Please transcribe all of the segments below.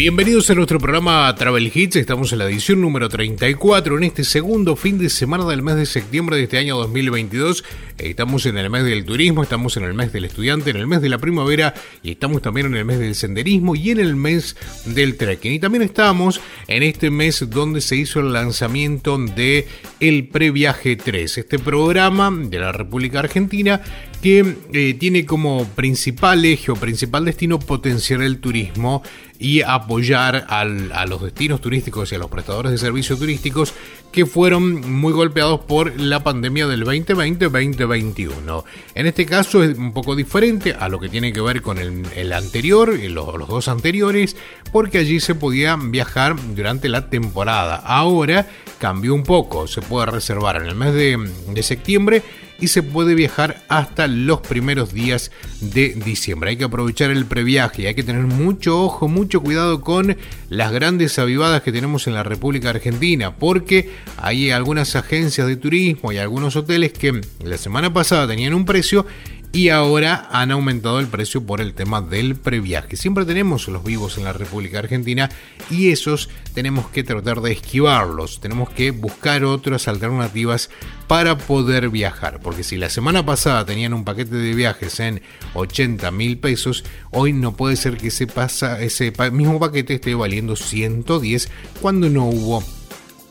Bienvenidos a nuestro programa Travel Hits, estamos en la edición número 34, en este segundo fin de semana del mes de septiembre de este año 2022. Estamos en el mes del turismo, estamos en el mes del estudiante, en el mes de la primavera y estamos también en el mes del senderismo y en el mes del trekking. Y también estamos en este mes donde se hizo el lanzamiento de El Previaje 3, este programa de la República Argentina que eh, tiene como principal eje o principal destino potenciar el turismo y apoyar a los destinos turísticos y a los prestadores de servicios turísticos que fueron muy golpeados por la pandemia del 2020-2021. En este caso es un poco diferente a lo que tiene que ver con el, anterior, los, los dos anteriores, porque allí se podía viajar durante la temporada. Ahora cambió un poco, se puede reservar en el mes de, de septiembre y se puede viajar hasta los primeros días de diciembre. Hay que aprovechar el previaje, hay que tener mucho ojo, mucho cuidado con las grandes avivadas que tenemos en la República Argentina, porque hay algunas agencias de turismo y algunos hoteles que la semana pasada tenían un precio y ahora han aumentado el precio por el tema del previaje. Siempre tenemos los vivos en la República Argentina y esos tenemos que tratar de esquivarlos, tenemos que buscar otras alternativas para poder viajar, porque si la semana pasada tenían un paquete de viajes en 80 mil pesos, hoy no puede ser que ese, pasa, ese mismo paquete esté valiendo 110 cuando no hubo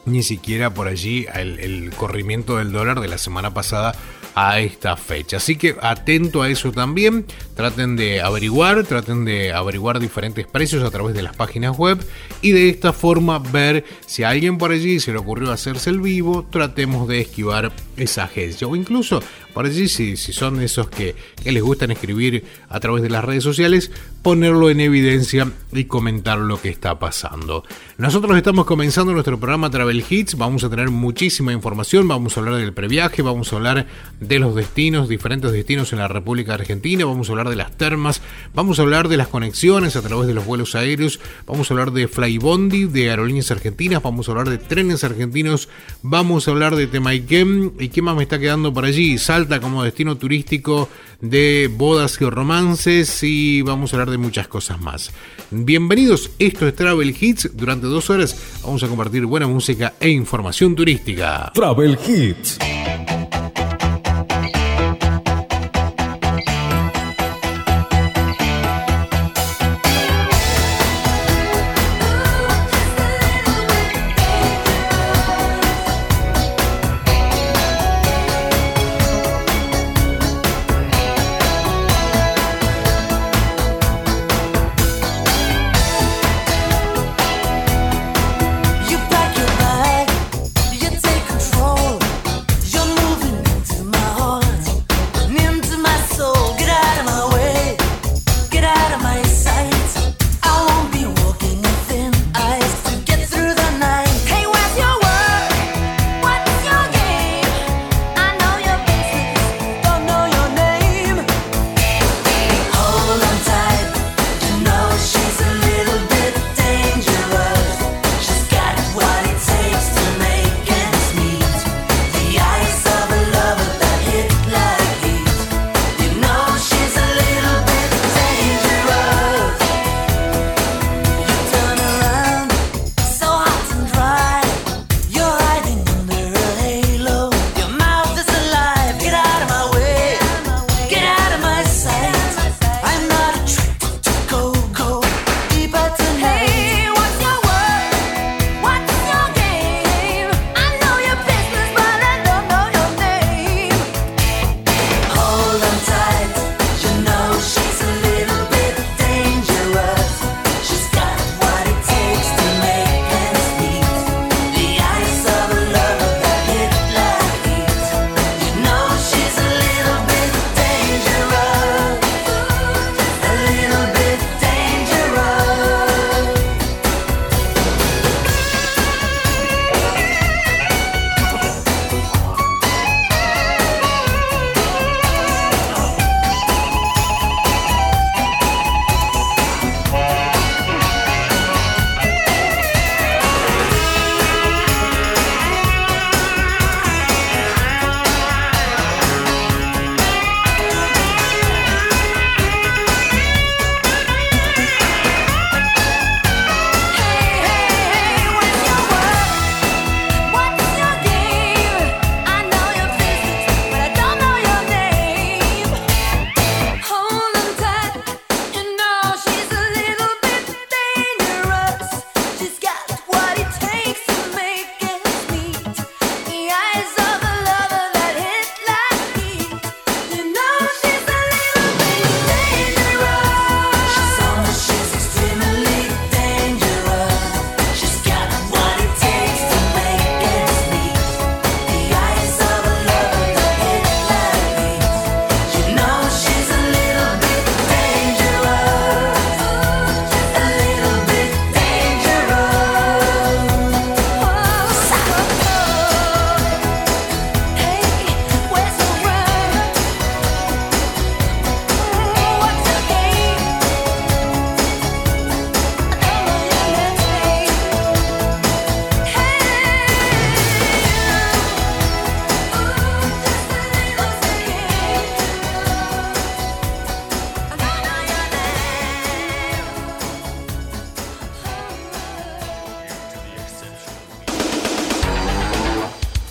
ni siquiera por allí el, el corrimiento del dólar de la semana pasada a esta fecha. Así que atento a eso también, traten de averiguar, traten de averiguar diferentes precios a través de las páginas web y de esta forma ver si a alguien por allí se le ocurrió hacerse el vivo, tratemos de esquivar esa agencia o incluso por allí si, si son esos que, que les gustan escribir a través de las redes sociales, ponerlo en evidencia y comentar lo que está pasando. Nosotros estamos comenzando nuestro programa Travel Hits, vamos a tener muchísima información, vamos a hablar del previaje, vamos a hablar de los destinos, diferentes destinos en la República Argentina, vamos a hablar de las termas, vamos a hablar de las conexiones a través de los vuelos aéreos, vamos a hablar de Flybondi, de aerolíneas argentinas, vamos a hablar de trenes argentinos, vamos a hablar de Temaiken y qué más me está quedando por allí, Salta como destino turístico de bodas y romances y vamos a hablar de muchas cosas más. Bienvenidos, esto es Travel Hits, durante dos horas vamos a compartir buena música e información turística. Travel Hits.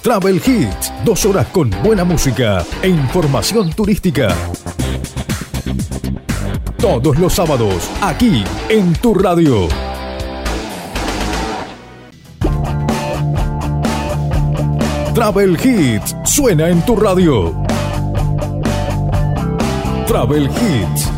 Travel Hits, dos horas con buena música e información turística. Todos los sábados, aquí en tu radio. Travel Hits suena en tu radio. Travel Hits.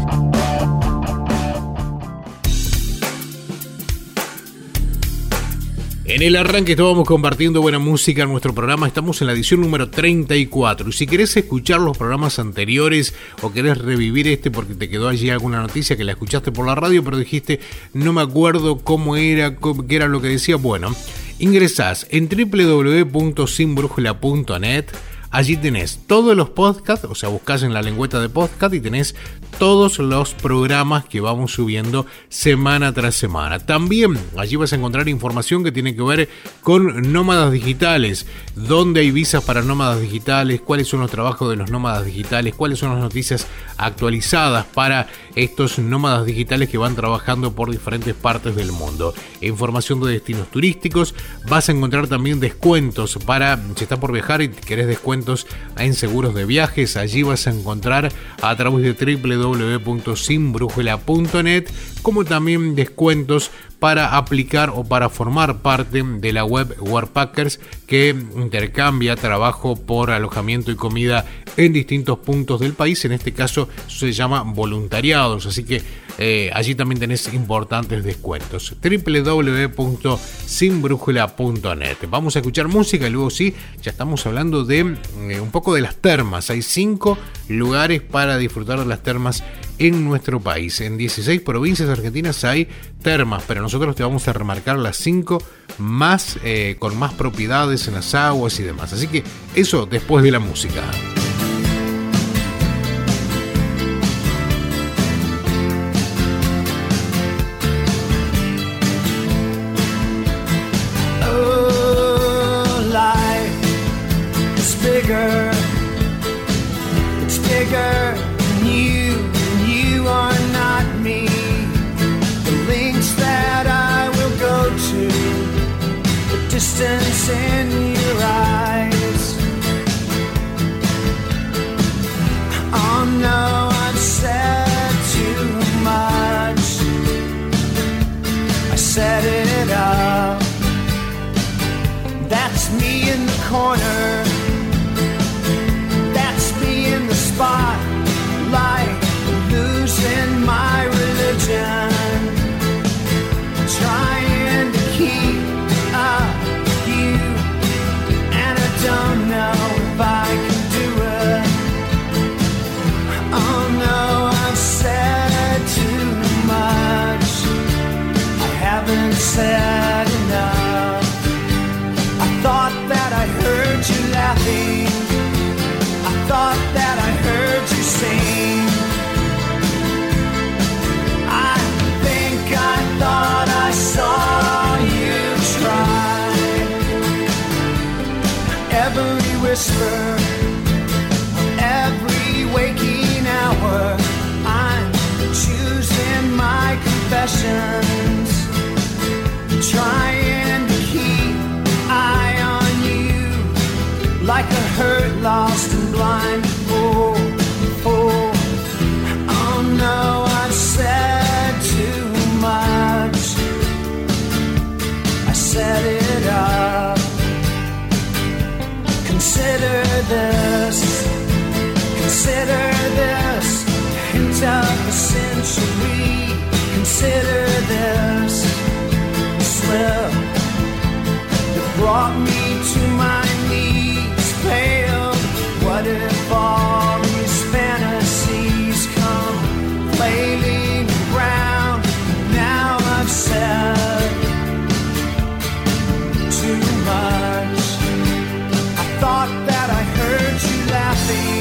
En el arranque estábamos compartiendo buena música en nuestro programa, estamos en la edición número 34 y si querés escuchar los programas anteriores o querés revivir este porque te quedó allí alguna noticia que la escuchaste por la radio pero dijiste no me acuerdo cómo era, qué era lo que decía, bueno, ingresás en www.sinbrújula.net Allí tenés todos los podcasts, o sea, buscas en la lengüeta de podcast y tenés todos los programas que vamos subiendo semana tras semana. También allí vas a encontrar información que tiene que ver con nómadas digitales, dónde hay visas para nómadas digitales, cuáles son los trabajos de los nómadas digitales, cuáles son las noticias actualizadas para estos nómadas digitales que van trabajando por diferentes partes del mundo. Información de destinos turísticos, vas a encontrar también descuentos para si estás por viajar y querés descuentos en seguros de viajes, allí vas a encontrar a través de www www.sinbrújula.net, como también descuentos para aplicar o para formar parte de la web Warpackers que intercambia trabajo por alojamiento y comida en distintos puntos del país. En este caso se llama voluntariados, así que eh, allí también tenés importantes descuentos. www.sinbrújula.net. Vamos a escuchar música y luego sí, ya estamos hablando de eh, un poco de las termas. Hay cinco lugares para disfrutar de las termas en nuestro país. En 16 provincias argentinas hay termas, pero nosotros te vamos a remarcar las 5 más eh, con más propiedades en las aguas y demás. Así que eso después de la música. distance in trying to keep eye on you like a hurt, lost, and blind fool. Oh, oh no, I said too much. I set it up. Consider this. Consider this hint of the century. Consider this slip that brought me to my knees, pale. What if all these fantasies come flailing around? Now I've said too much. I thought that I heard you laughing.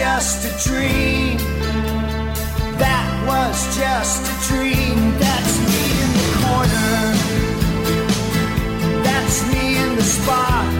Just a dream. That was just a dream. That's me in the corner. That's me in the spotlight,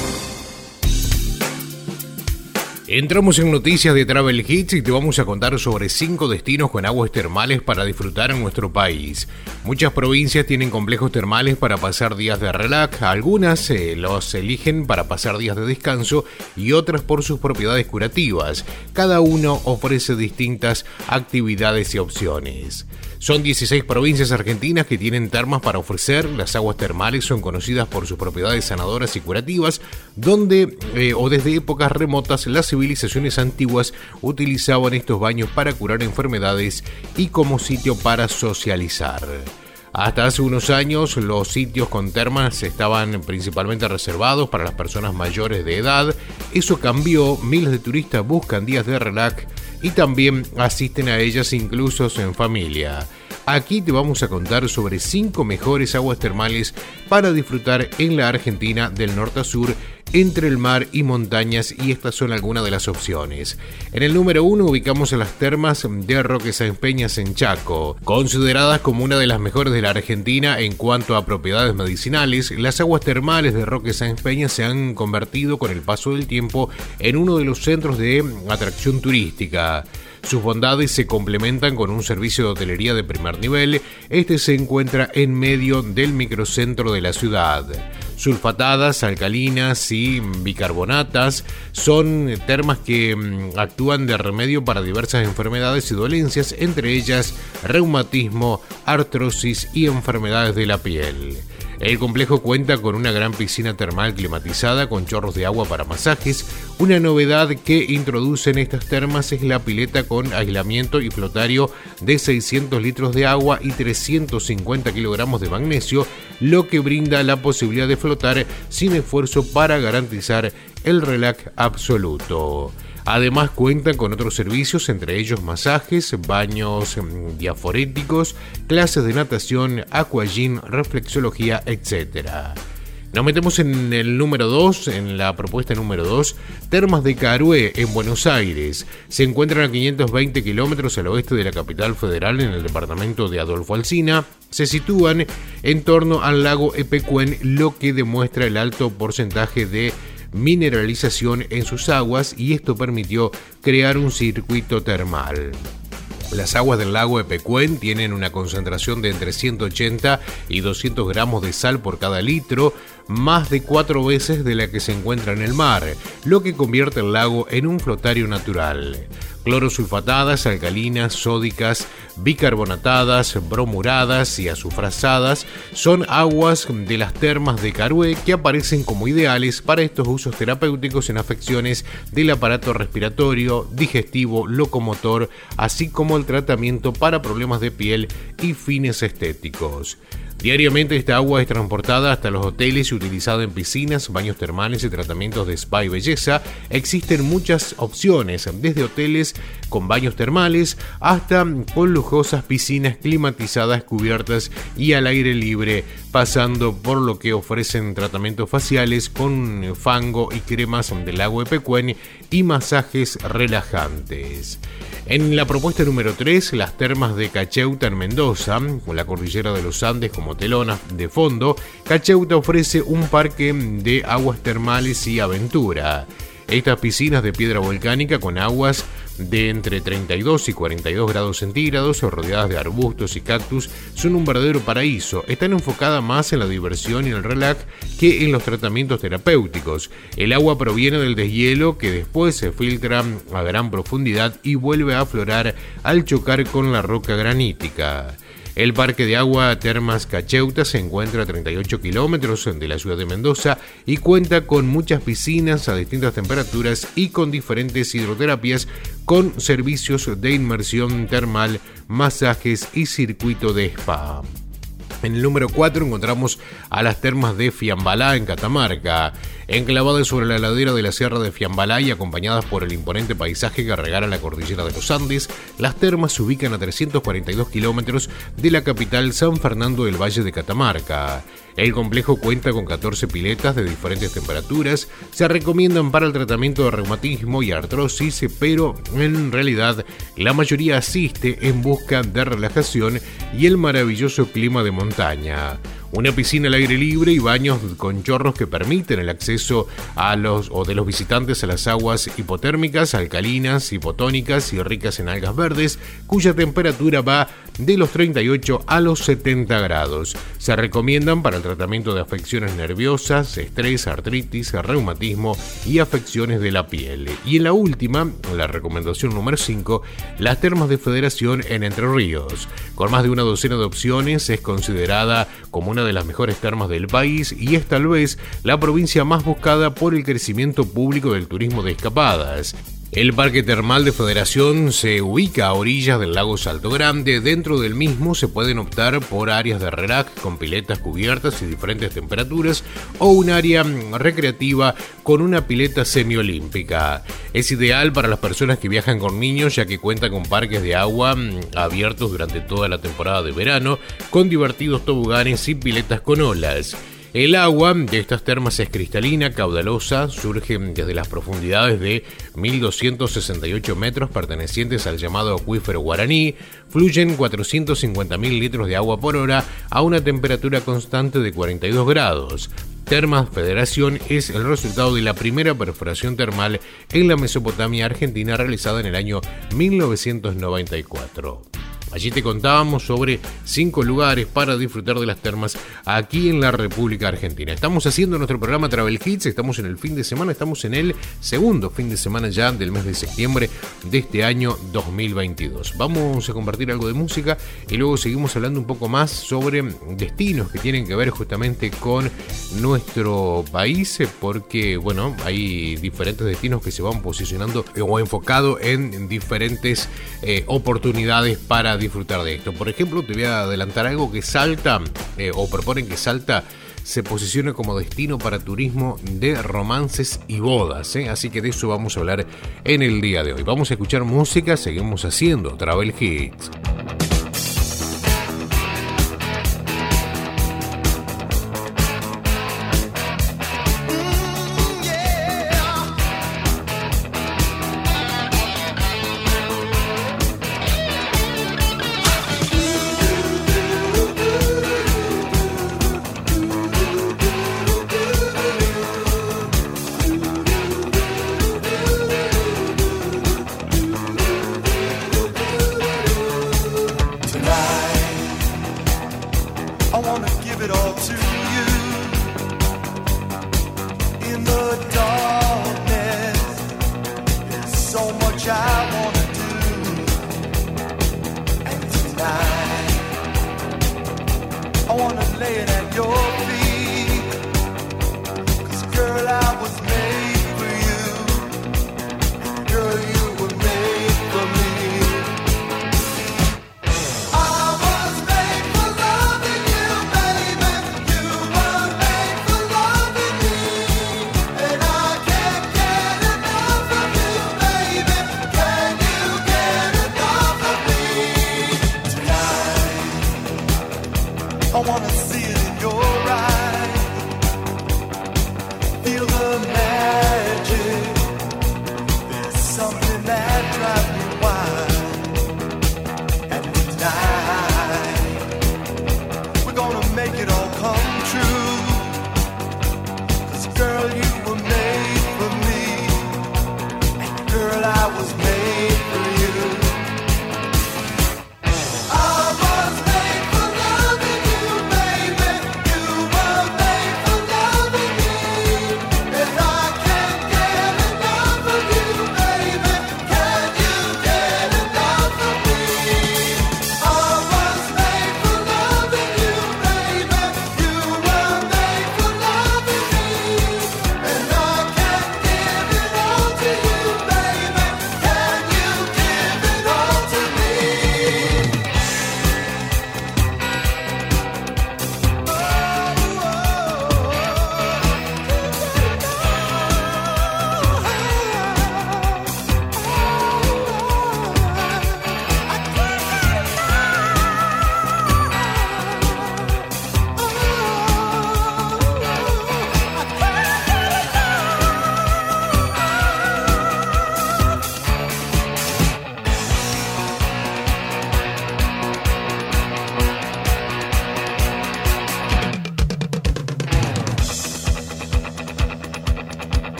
Entramos en noticias de Travel Hits y te vamos a contar sobre cinco destinos con aguas termales para disfrutar en nuestro país. Muchas provincias tienen complejos termales para pasar días de relax, algunas eh, los eligen para pasar días de descanso y otras por sus propiedades curativas. Cada uno ofrece distintas actividades y opciones. Son 16 provincias argentinas que tienen termas para ofrecer. Las aguas termales son conocidas por sus propiedades sanadoras y curativas, donde eh, o desde épocas remotas las civilizaciones antiguas utilizaban estos baños para curar enfermedades y como sitio para socializar. Hasta hace unos años los sitios con termas estaban principalmente reservados para las personas mayores de edad. Eso cambió, miles de turistas buscan días de relax y también asisten a ellas incluso en familia. Aquí te vamos a contar sobre 5 mejores aguas termales para disfrutar en la Argentina del norte a sur entre el mar y montañas y estas son algunas de las opciones. En el número 1 ubicamos a las termas de Roque Sáenz Peñas en Chaco. Consideradas como una de las mejores de la Argentina en cuanto a propiedades medicinales, las aguas termales de Roque Sáenz Peñas se han convertido con el paso del tiempo en uno de los centros de atracción turística. Sus bondades se complementan con un servicio de hotelería de primer nivel. Este se encuentra en medio del microcentro de la ciudad. Sulfatadas, alcalinas y bicarbonatas son termas que mm, actúan de remedio para diversas enfermedades y dolencias, entre ellas reumatismo, artrosis y enfermedades de la piel. El complejo cuenta con una gran piscina termal climatizada con chorros de agua para masajes. Una novedad que introducen estas termas es la pileta con aislamiento y flotario de 600 litros de agua y 350 kilogramos de magnesio, lo que brinda la posibilidad de flotar sin esfuerzo para garantizar el relax absoluto. Además cuentan con otros servicios, entre ellos masajes, baños mm, diaforéticos, clases de natación, aquagym, reflexología, etc. Nos metemos en el número 2, en la propuesta número 2, Termas de Carué, en Buenos Aires. Se encuentran a 520 kilómetros al oeste de la capital federal, en el departamento de Adolfo Alsina. Se sitúan en torno al lago Epecuén, lo que demuestra el alto porcentaje de mineralización en sus aguas y esto permitió crear un circuito termal. Las aguas del lago Epecuén tienen una concentración de entre 180 y 200 gramos de sal por cada litro, más de cuatro veces de la que se encuentra en el mar, lo que convierte el lago en un flotario natural. Clorosulfatadas, alcalinas, sódicas, bicarbonatadas, bromuradas y azufrazadas son aguas de las termas de Carué que aparecen como ideales para estos usos terapéuticos en afecciones del aparato respiratorio, digestivo, locomotor, así como el tratamiento para problemas de piel y fines estéticos. Diariamente esta agua es transportada hasta los hoteles y utilizada en piscinas, baños termales y tratamientos de spa y belleza. Existen muchas opciones, desde hoteles con baños termales hasta con lujosas piscinas climatizadas, cubiertas y al aire libre pasando por lo que ofrecen tratamientos faciales con fango y cremas del lago de Pecuén y masajes relajantes. En la propuesta número 3, las termas de Cacheuta en Mendoza, con la cordillera de los Andes como telona de fondo, Cacheuta ofrece un parque de aguas termales y aventura. Estas piscinas de piedra volcánica con aguas de entre 32 y 42 grados centígrados, rodeadas de arbustos y cactus, son un verdadero paraíso. Están enfocadas más en la diversión y el relax que en los tratamientos terapéuticos. El agua proviene del deshielo que después se filtra a gran profundidad y vuelve a aflorar al chocar con la roca granítica. El Parque de Agua Termas Cacheuta se encuentra a 38 kilómetros de la ciudad de Mendoza y cuenta con muchas piscinas a distintas temperaturas y con diferentes hidroterapias con servicios de inmersión termal, masajes y circuito de spa. En el número 4 encontramos a las termas de Fiambalá en Catamarca. Enclavadas sobre la ladera de la Sierra de Fiambalá y acompañadas por el imponente paisaje que regala la cordillera de los Andes, las termas se ubican a 342 kilómetros de la capital San Fernando del Valle de Catamarca. El complejo cuenta con 14 piletas de diferentes temperaturas, se recomiendan para el tratamiento de reumatismo y artrosis, pero en realidad la mayoría asiste en busca de relajación y el maravilloso clima de montaña una piscina al aire libre y baños con chorros que permiten el acceso a los o de los visitantes a las aguas hipotérmicas, alcalinas, hipotónicas y ricas en algas verdes, cuya temperatura va de los 38 a los 70 grados. Se recomiendan para el tratamiento de afecciones nerviosas, estrés, artritis, reumatismo y afecciones de la piel. Y en la última, la recomendación número 5, las termas de federación en Entre Ríos. Con más de una docena de opciones, es considerada como una de las mejores termas del país y es tal vez la provincia más buscada por el crecimiento público del turismo de escapadas. El Parque Termal de Federación se ubica a orillas del lago Salto Grande. Dentro del mismo se pueden optar por áreas de relax con piletas cubiertas y diferentes temperaturas o un área recreativa con una pileta semiolímpica. Es ideal para las personas que viajan con niños ya que cuenta con parques de agua mm, abiertos durante toda la temporada de verano con divertidos toboganes y piletas con olas. El agua de estas termas es cristalina, caudalosa, surge desde las profundidades de 1268 metros pertenecientes al llamado acuífero guaraní, fluyen 450.000 litros de agua por hora a una temperatura constante de 42 grados. Termas Federación es el resultado de la primera perforación termal en la Mesopotamia argentina realizada en el año 1994. Allí te contábamos sobre cinco lugares para disfrutar de las termas aquí en la República Argentina. Estamos haciendo nuestro programa Travel Hits, estamos en el fin de semana, estamos en el segundo fin de semana ya del mes de septiembre de este año 2022. Vamos a compartir algo de música y luego seguimos hablando un poco más sobre destinos que tienen que ver justamente con nuestro país, porque bueno, hay diferentes destinos que se van posicionando o enfocado en diferentes eh, oportunidades para disfrutar de esto. Por ejemplo, te voy a adelantar algo que Salta, eh, o proponen que Salta se posicione como destino para turismo de romances y bodas. ¿eh? Así que de eso vamos a hablar en el día de hoy. Vamos a escuchar música, seguimos haciendo Travel Hits.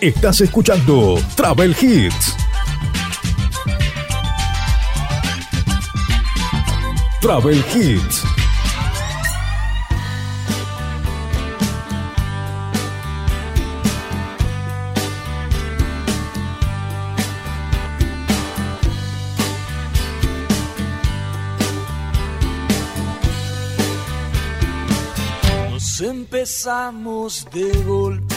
Estás escuchando Travel Hits. Travel Hits. Nos empezamos de golpe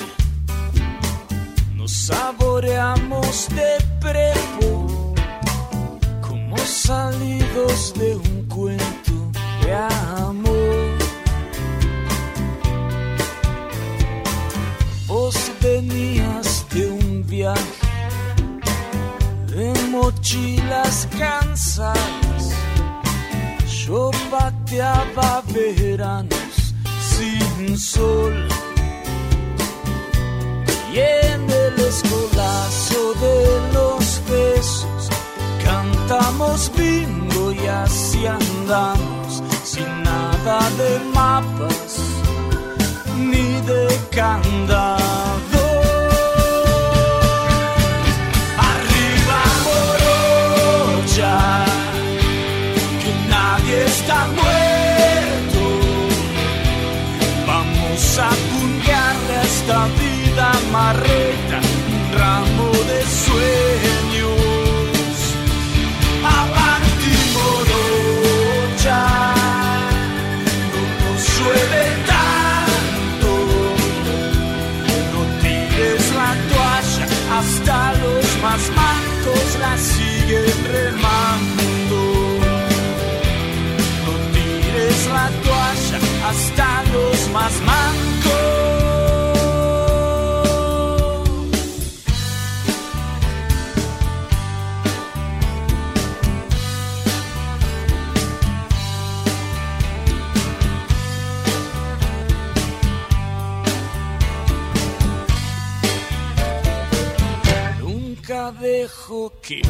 occhi.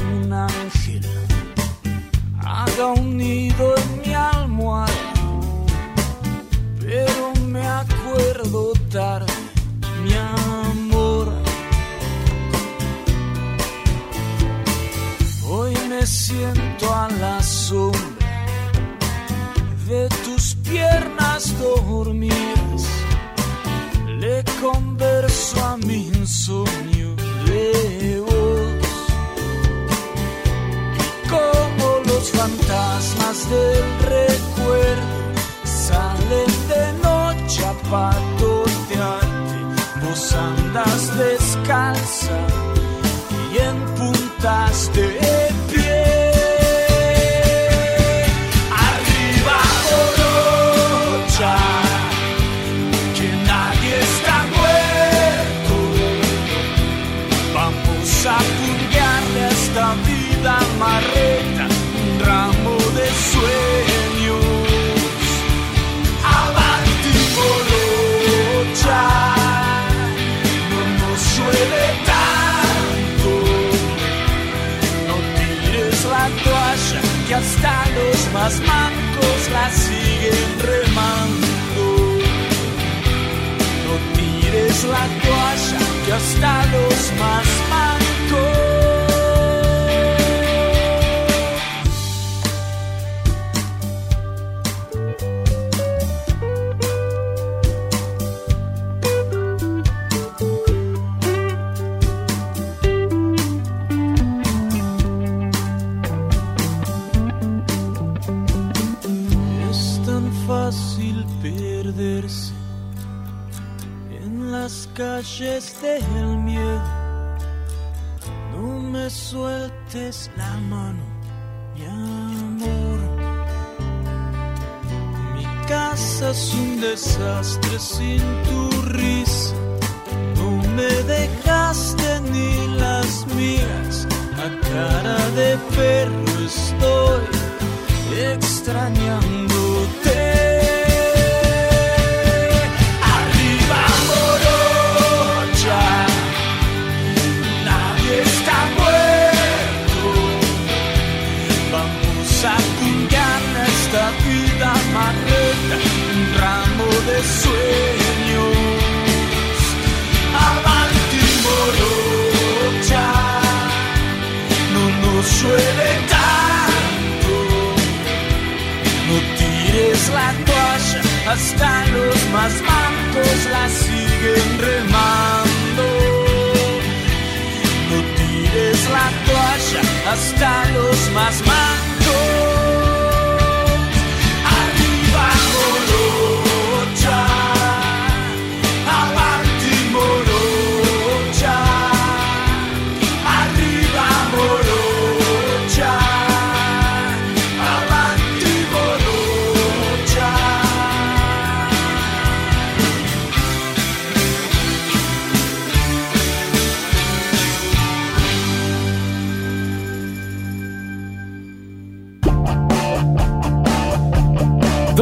Hasta los más mancos.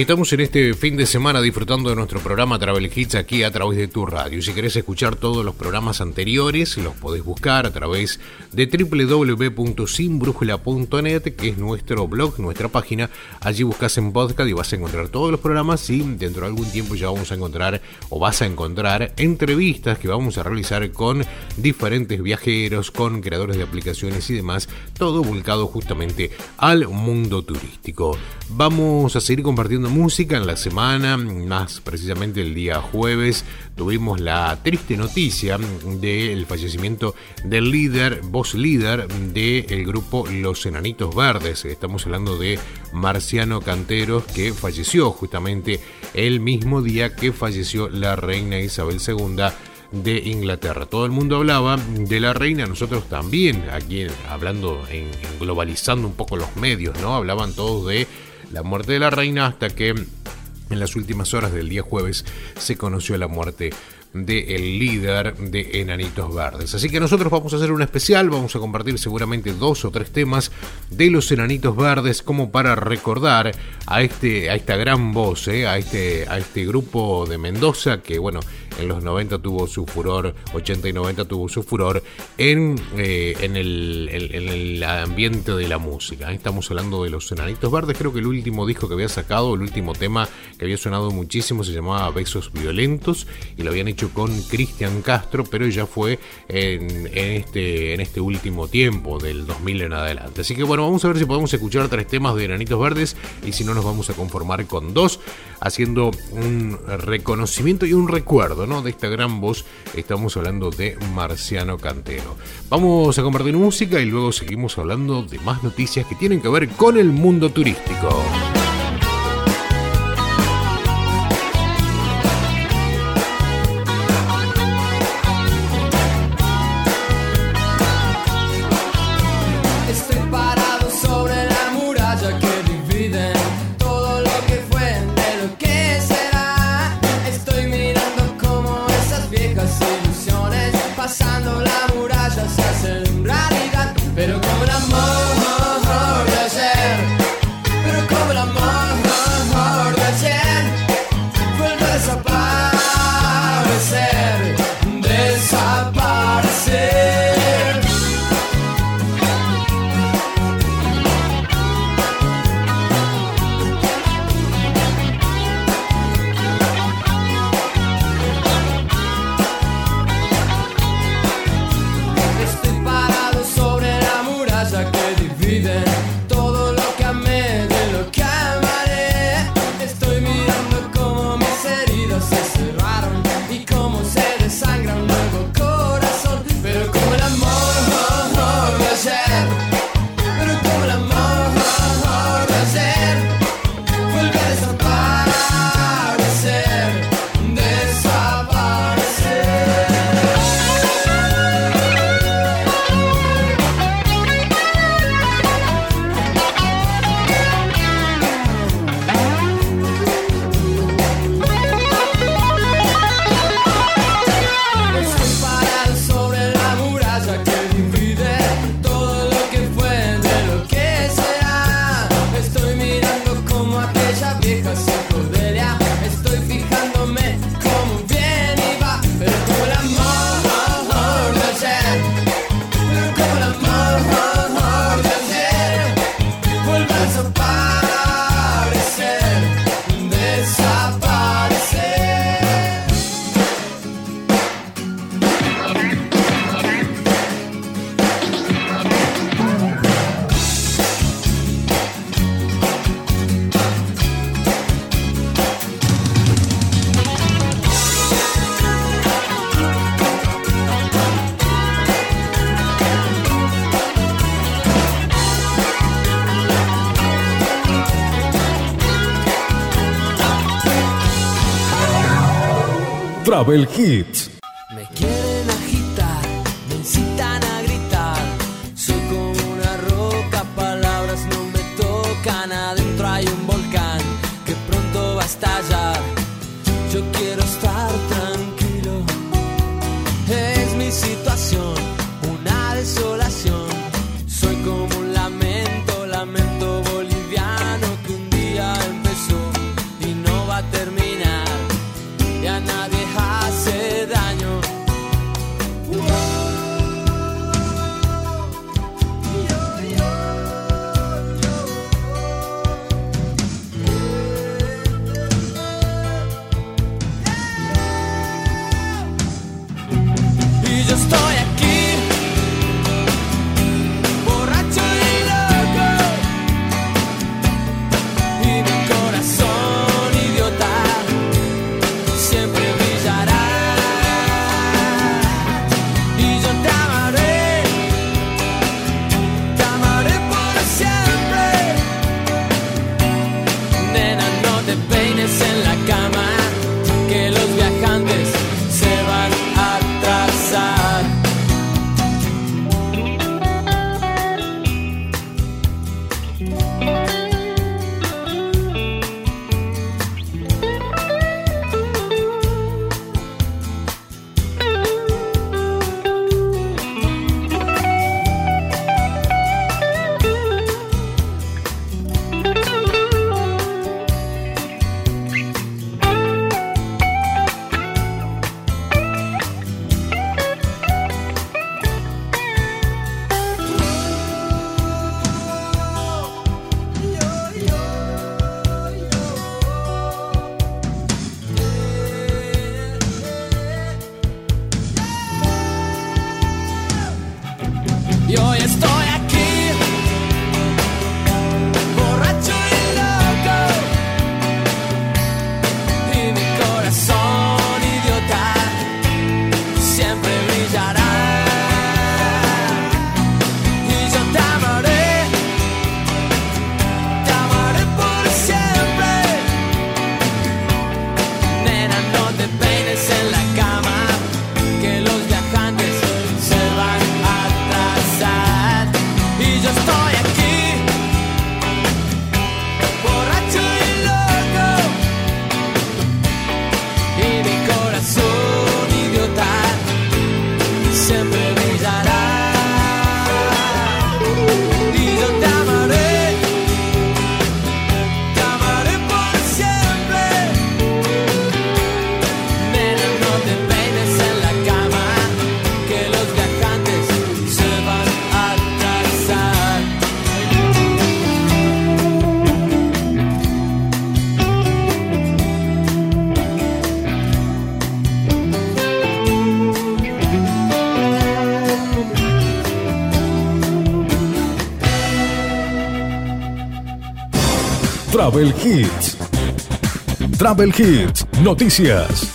Estamos en este fin de semana disfrutando de nuestro programa Travel Hits aquí a través de tu radio. Si querés escuchar todos los programas anteriores, los podés buscar a través de www.sinbrújula.net, que es nuestro blog, nuestra página. Allí buscas en podcast y vas a encontrar todos los programas y dentro de algún tiempo ya vamos a encontrar o vas a encontrar entrevistas que vamos a realizar con diferentes viajeros, con creadores de aplicaciones y demás, todo volcado justamente al mundo turístico. Vamos a seguir compartiendo música en la semana, más precisamente el día jueves tuvimos la triste noticia del fallecimiento del líder, voz líder del grupo Los Enanitos Verdes. Estamos hablando de Marciano Canteros que falleció justamente el mismo día que falleció la reina Isabel II de Inglaterra. Todo el mundo hablaba de la reina, nosotros también, aquí hablando, en, globalizando un poco los medios, ¿no? Hablaban todos de la muerte de la reina hasta que en las últimas horas del día jueves se conoció la muerte del líder de Enanitos Verdes. Así que nosotros vamos a hacer un especial, vamos a compartir seguramente dos o tres temas de los Enanitos Verdes como para recordar a, este, a esta gran voz, ¿eh? a, este, a este grupo de Mendoza que bueno, en los 90 tuvo su furor, 80 y 90 tuvo su furor en, eh, en, el, el, ambiente de la música. Estamos hablando de los Enanitos Verdes, creo que el último disco que había sacado, el último tema que había sonado muchísimo se llamaba Besos Violentos y lo habían hecho con Cristian Castro, pero ya fue en, este, en este último tiempo, del 2000 en adelante. Así que bueno, vamos a ver si podemos escuchar tres temas de Enanitos Verdes y si no nos vamos a conformar con dos, haciendo un reconocimiento y un recuerdo ¿no? de esta gran voz. Estamos hablando de Marciano Cantero. Vamos a compartir música y luego seguimos hablando de más noticias que tienen que ver con el mundo turístico. Travel Hits. Travel Hits. Travel Hits, noticias.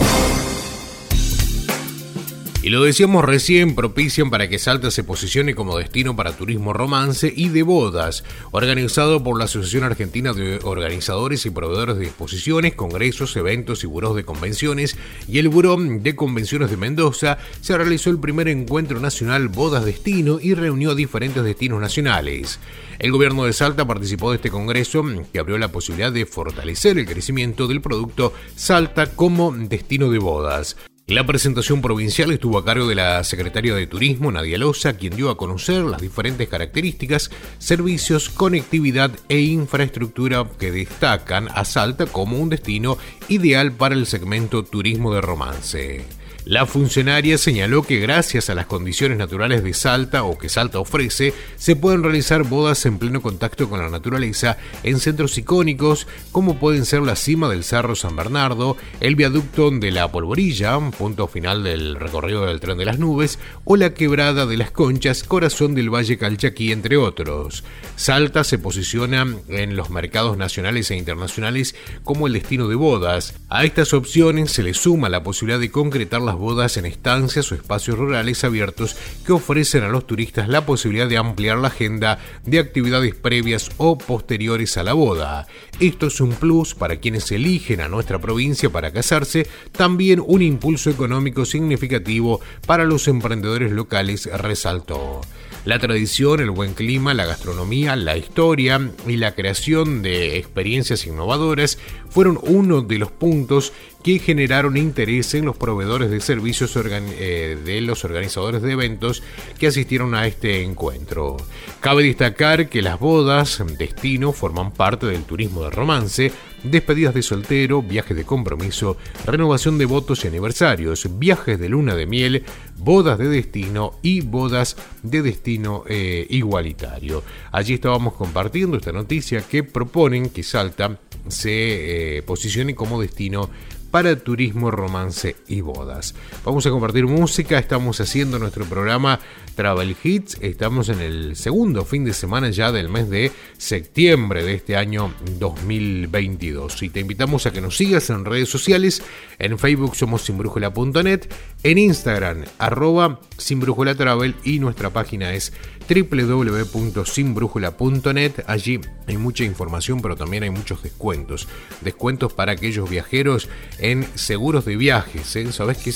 Y lo decíamos recién, propician para que Salta se posicione como destino para turismo romance y de bodas, organizado por la Asociación Argentina de Organizadores y Proveedores de Exposiciones, Congresos, Eventos y Burós de Convenciones y el Buró de Convenciones de Mendoza, se realizó el primer encuentro nacional Bodas Destino y reunió diferentes destinos nacionales. El gobierno de Salta participó de este congreso que abrió la posibilidad de fortalecer el crecimiento del producto Salta como destino de bodas. La presentación provincial estuvo a cargo de la secretaria de Turismo, Nadia Loza, quien dio a conocer las diferentes características, servicios, conectividad e infraestructura que destacan a Salta como un destino ideal para el segmento turismo de romance. La funcionaria señaló que gracias a las condiciones naturales de Salta o que Salta ofrece, se pueden realizar bodas en pleno contacto con la naturaleza en centros icónicos como pueden ser la cima del Cerro San Bernardo, el viaducto de la Polvorilla, punto final del recorrido del tren de las nubes, o la quebrada de las Conchas, corazón del Valle Calchaquí, entre otros. Salta se posiciona en los mercados nacionales e internacionales como el destino de bodas. A estas opciones se le suma la posibilidad de concretar las bodas en estancias o espacios rurales abiertos que ofrecen a los turistas la posibilidad de ampliar la agenda de actividades previas o posteriores a la boda. Esto es un plus para quienes eligen a nuestra provincia para casarse, también un impulso económico significativo para los emprendedores locales, resaltó. La tradición, el buen clima, la gastronomía, la historia y la creación de experiencias innovadoras fueron uno de los puntos que generaron interés en los proveedores de servicios eh, de los organizadores de eventos que asistieron a este encuentro. Cabe destacar que las bodas destino forman parte del turismo de romance, despedidas de soltero, viajes de compromiso, renovación de votos y aniversarios, viajes de luna de miel, bodas de destino y bodas de destino eh, igualitario. Allí estábamos compartiendo esta noticia que proponen que Salta se eh, posicione como destino para turismo, romance y bodas. Vamos a compartir música, estamos haciendo nuestro programa Travel Hits, estamos en el segundo fin de semana ya del mes de septiembre de este año 2022 y te invitamos a que nos sigas en redes sociales, en Facebook somos sinbrújula.net, en Instagram arroba sinbrújulatravel y nuestra página es www.sinbrújula.net. Allí hay mucha información, pero también hay muchos descuentos. Descuentos para aquellos viajeros en seguros de viajes. ¿eh? Sabes que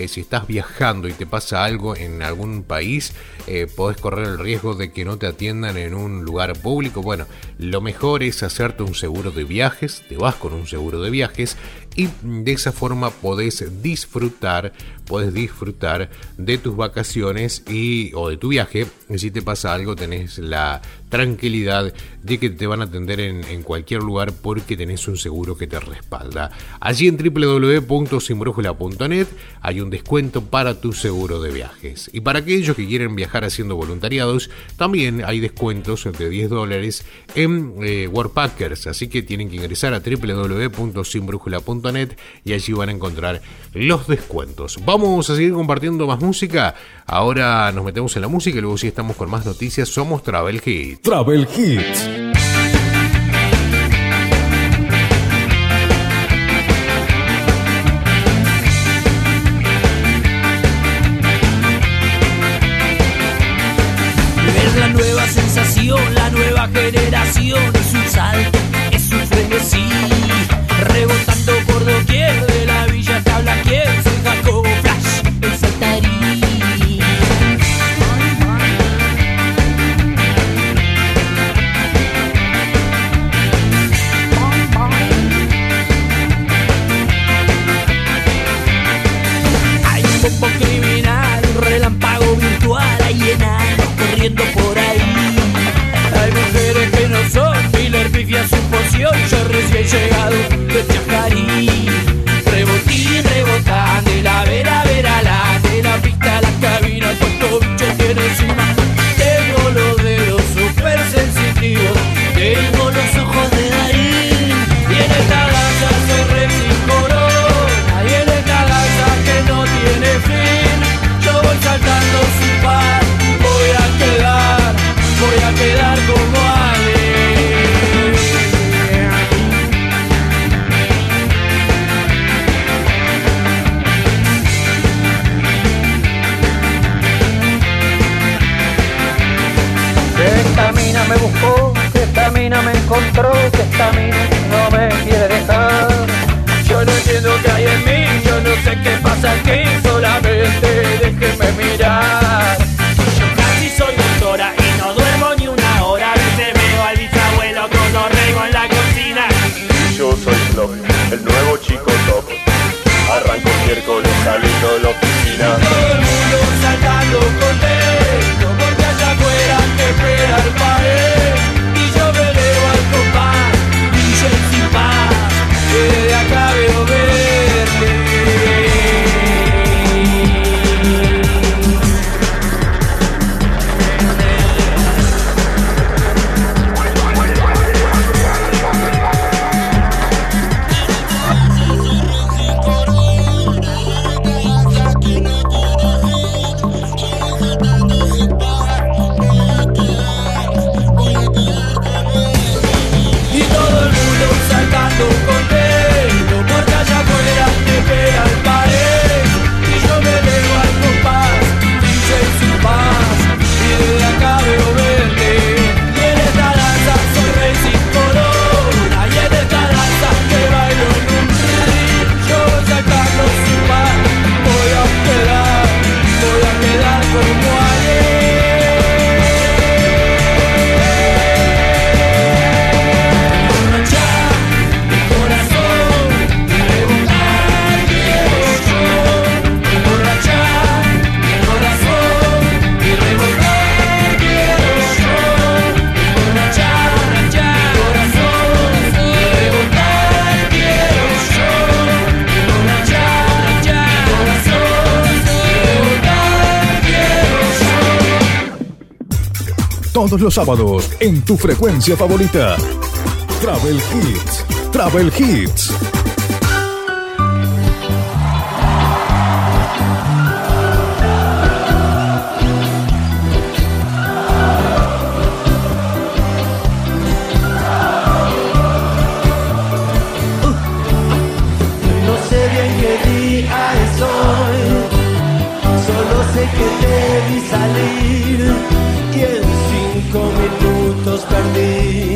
eh, si estás viajando y te pasa algo en algún país, eh, podés correr el riesgo de que no te atiendan en un lugar público. Bueno, lo mejor es hacerte un seguro de viajes. Te vas con un seguro de viajes y de esa forma podés disfrutar, disfrutar de tus vacaciones y o de tu viaje. Y si te pasa algo, tenés la tranquilidad de que te van a atender en, cualquier lugar porque tenés un seguro que te respalda. Allí en www.sinbrújula.net hay un descuento para tu seguro de viajes. Y para aquellos que quieren viajar haciendo voluntariados, también hay descuentos de 10 dólares en eh, Warpackers. Así que tienen que ingresar a y allí van a encontrar los descuentos. Vamos a seguir compartiendo más música. Ahora nos metemos en la música y luego si estamos con más noticias somos Travel Hits. Travel Hits. los sábados en tu frecuencia favorita. Travel Hits. Travel Hits. No sé bien qué día soy. Solo sé que te vi salir. perdí.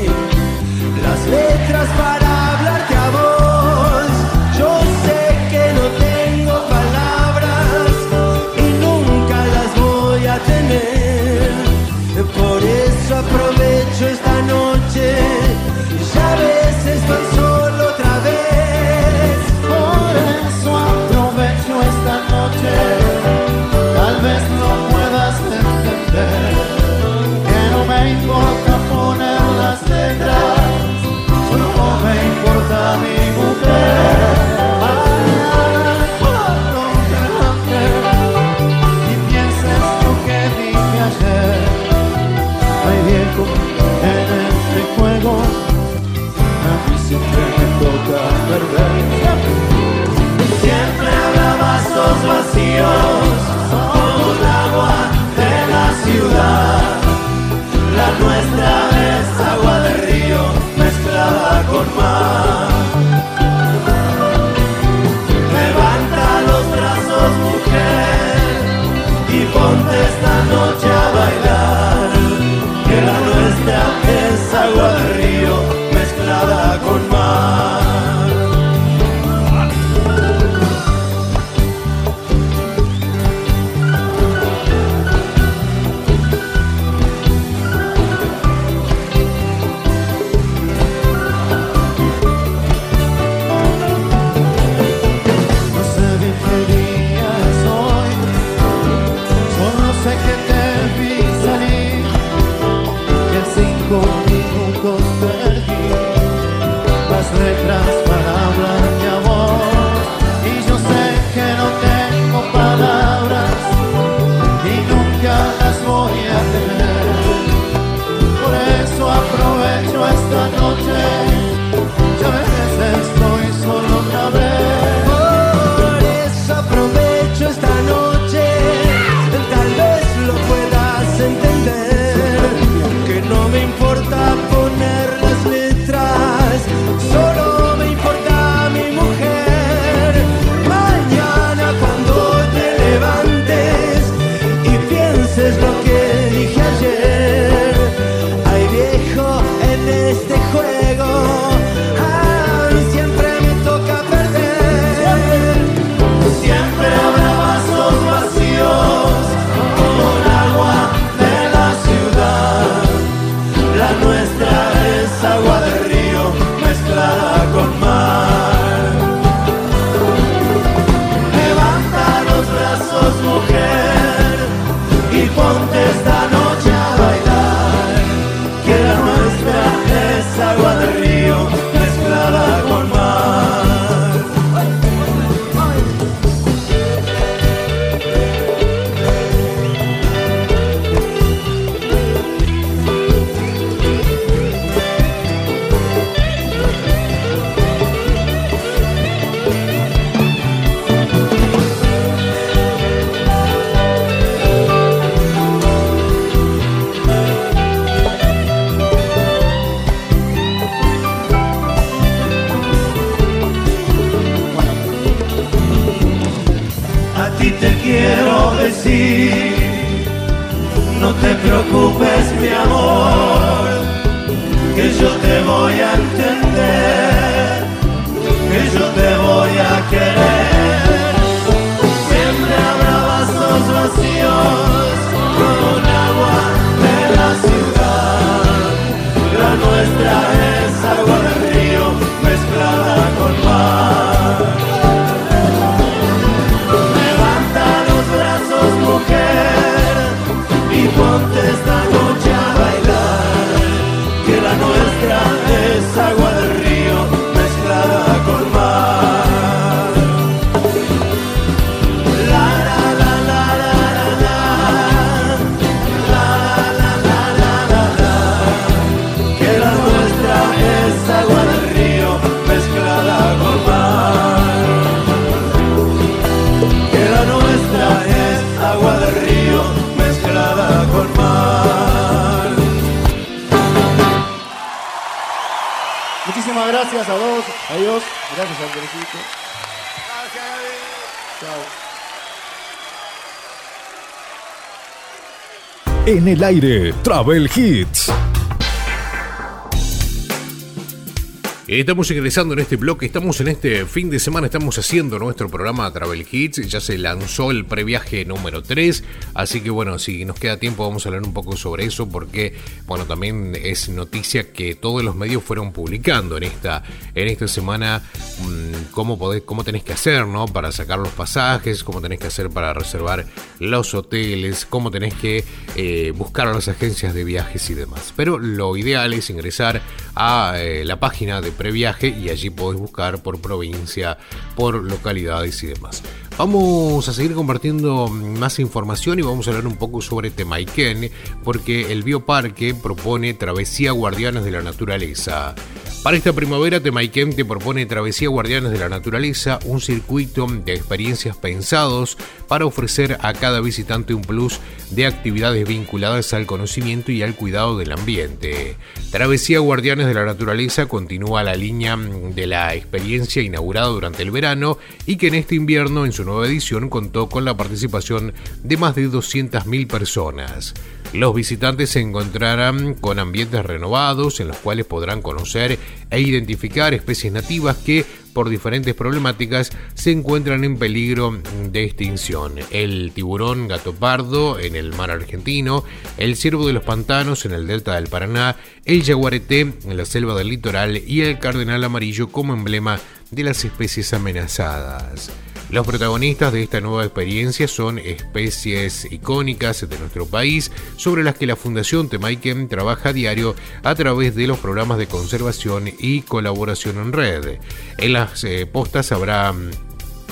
Aire, Travel Hits. Estamos ingresando en este bloque, estamos en este fin de semana, estamos haciendo nuestro programa Travel Hits, ya se lanzó el previaje número 3, así que bueno, si nos queda tiempo vamos a hablar un poco sobre eso porque bueno, también es noticia que todos los medios fueron publicando en esta en esta semana cómo podés, cómo tenés que hacer, ¿no? Para sacar los pasajes, cómo tenés que hacer para reservar los hoteles, cómo tenés que eh, buscar a las agencias de viajes y demás. Pero lo ideal es ingresar a eh, la página de previaje y allí podés buscar por provincia, por localidades y demás. Vamos a seguir compartiendo más información y vamos a hablar un poco sobre Temaiken, porque el bioparque propone Travesía Guardianes de la Naturaleza. Para esta primavera, Temaiken te propone Travesía Guardianes de la Naturaleza, un circuito de experiencias pensados para ofrecer a cada visitante un plus de actividades vinculadas al conocimiento y al cuidado del ambiente. Travesía Guardianes de la Naturaleza continúa la línea de la experiencia inaugurada durante el verano y que en este invierno en su nueva edición contó con la participación de más de 200.000 personas. Los visitantes se encontrarán con ambientes renovados en los cuales podrán conocer e identificar especies nativas que por diferentes problemáticas se encuentran en peligro de extinción. El tiburón gato pardo en el mar argentino, el ciervo de los pantanos en el delta del Paraná, el jaguarete en la selva del litoral y el cardenal amarillo como emblema de las especies amenazadas. Los protagonistas de esta nueva experiencia son especies icónicas de nuestro país sobre las que la Fundación Temaiken trabaja a diario a través de los programas de conservación y colaboración en red. En las eh, postas habrá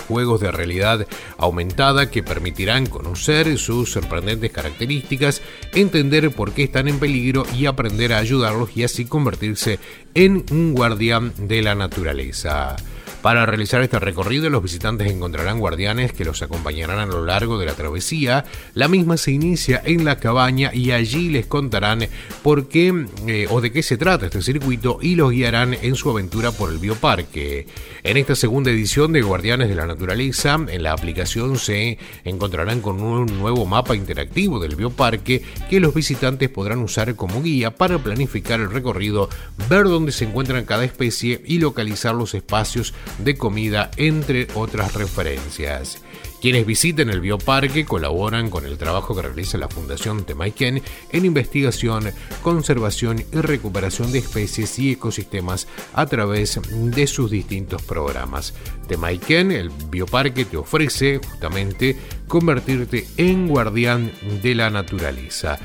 juegos de realidad aumentada que permitirán conocer sus sorprendentes características, entender por qué están en peligro y aprender a ayudarlos y así convertirse en un guardián de la naturaleza. Para realizar este recorrido, los visitantes encontrarán guardianes que los acompañarán a lo largo de la travesía. La misma se inicia en la cabaña y allí les contarán por qué eh, o de qué se trata este circuito y los guiarán en su aventura por el bioparque. En esta segunda edición de Guardianes de la Naturaleza, en la aplicación se encontrarán con un nuevo mapa interactivo del bioparque que los visitantes podrán usar como guía para planificar el recorrido, ver dónde se encuentran cada especie y localizar los espacios de comida, entre otras referencias. Quienes visiten el bioparque colaboran con el trabajo que realiza la Fundación Temaiken en investigación, conservación y recuperación de especies y ecosistemas a través de sus distintos programas. Temaiken, el bioparque, te ofrece justamente convertirte en guardián de la naturaleza.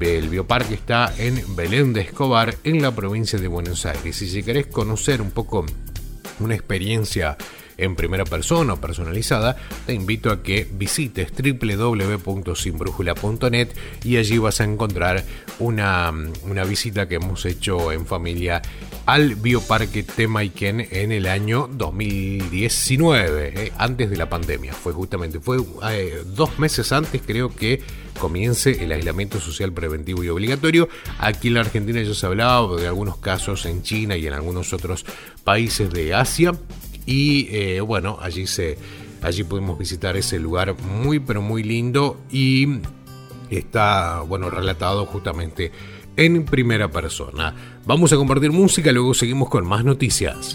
El bioparque está en Belén de Escobar, en la provincia de Buenos Aires. Y si querés conocer un poco una experiencia en primera persona o personalizada, te invito a que visites www.sinbrújula.net y allí vas a encontrar una, una visita que hemos hecho en familia al Bioparque Temaiken en el año 2019, eh, antes de la pandemia. Fue justamente, fue eh, dos meses antes creo que comience el aislamiento social preventivo y obligatorio. Aquí en la Argentina ya se hablaba de algunos casos en China y en algunos otros países de Asia y eh, bueno, allí, se, allí pudimos visitar ese lugar muy pero muy lindo y está, bueno, relatado justamente en primera persona. Vamos a compartir música, luego seguimos con más noticias.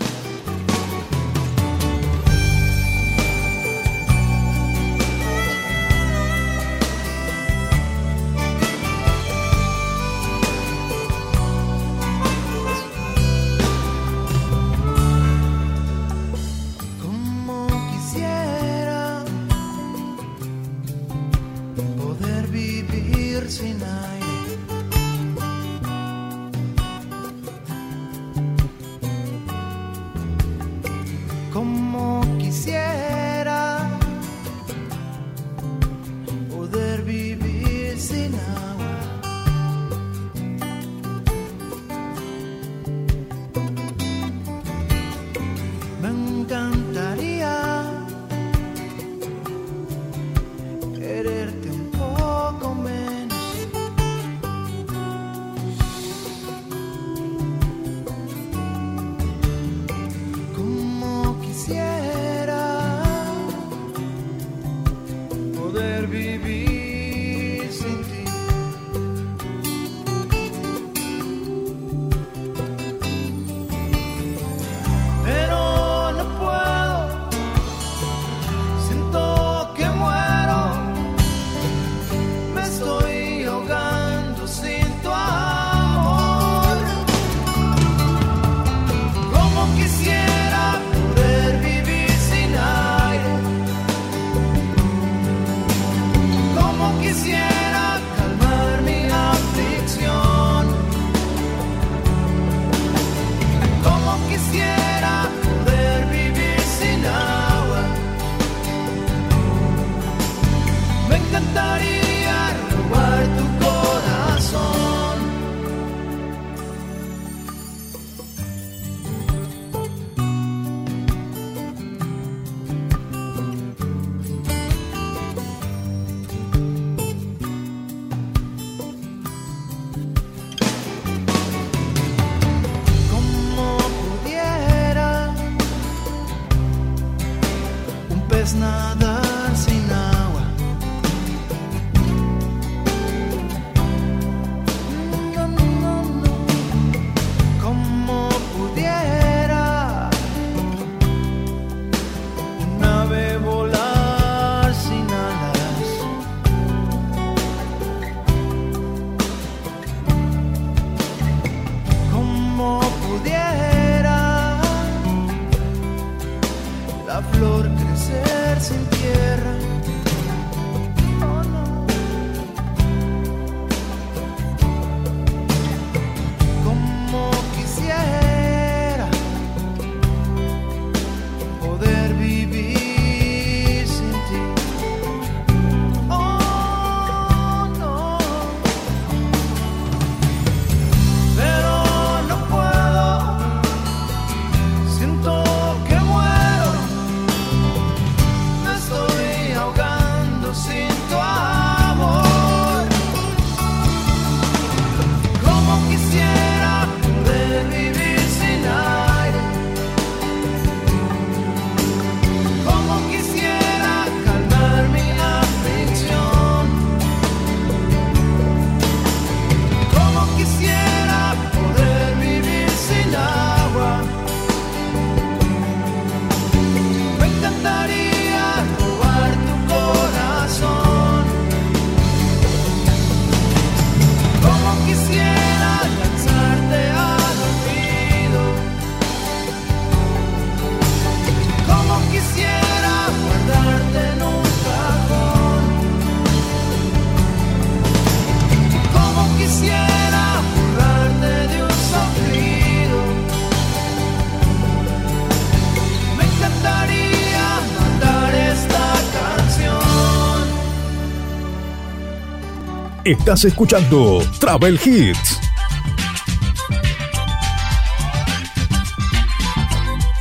Estás escuchando Travel Hits.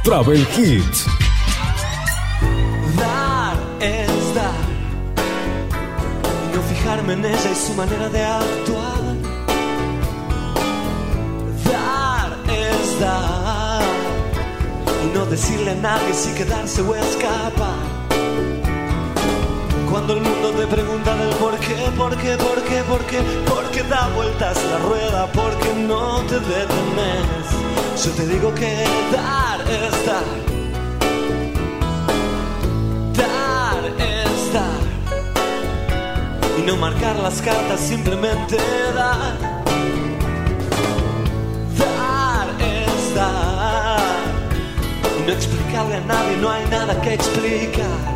Travel Hits. Dar es dar. Y no fijarme en ella y su manera de actuar. Dar es dar. Y no decirle a nadie si quedarse o escapar. Cuando el mundo te pregunta del por qué, por qué, por qué, por qué, por qué da vueltas la rueda, porque no te detenes. Yo te digo que dar es dar. Dar es. Y no marcar las cartas, simplemente dar. Dar es. Y no explicarle a nadie, no hay nada que explicar.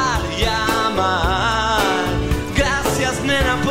Gracias, nena,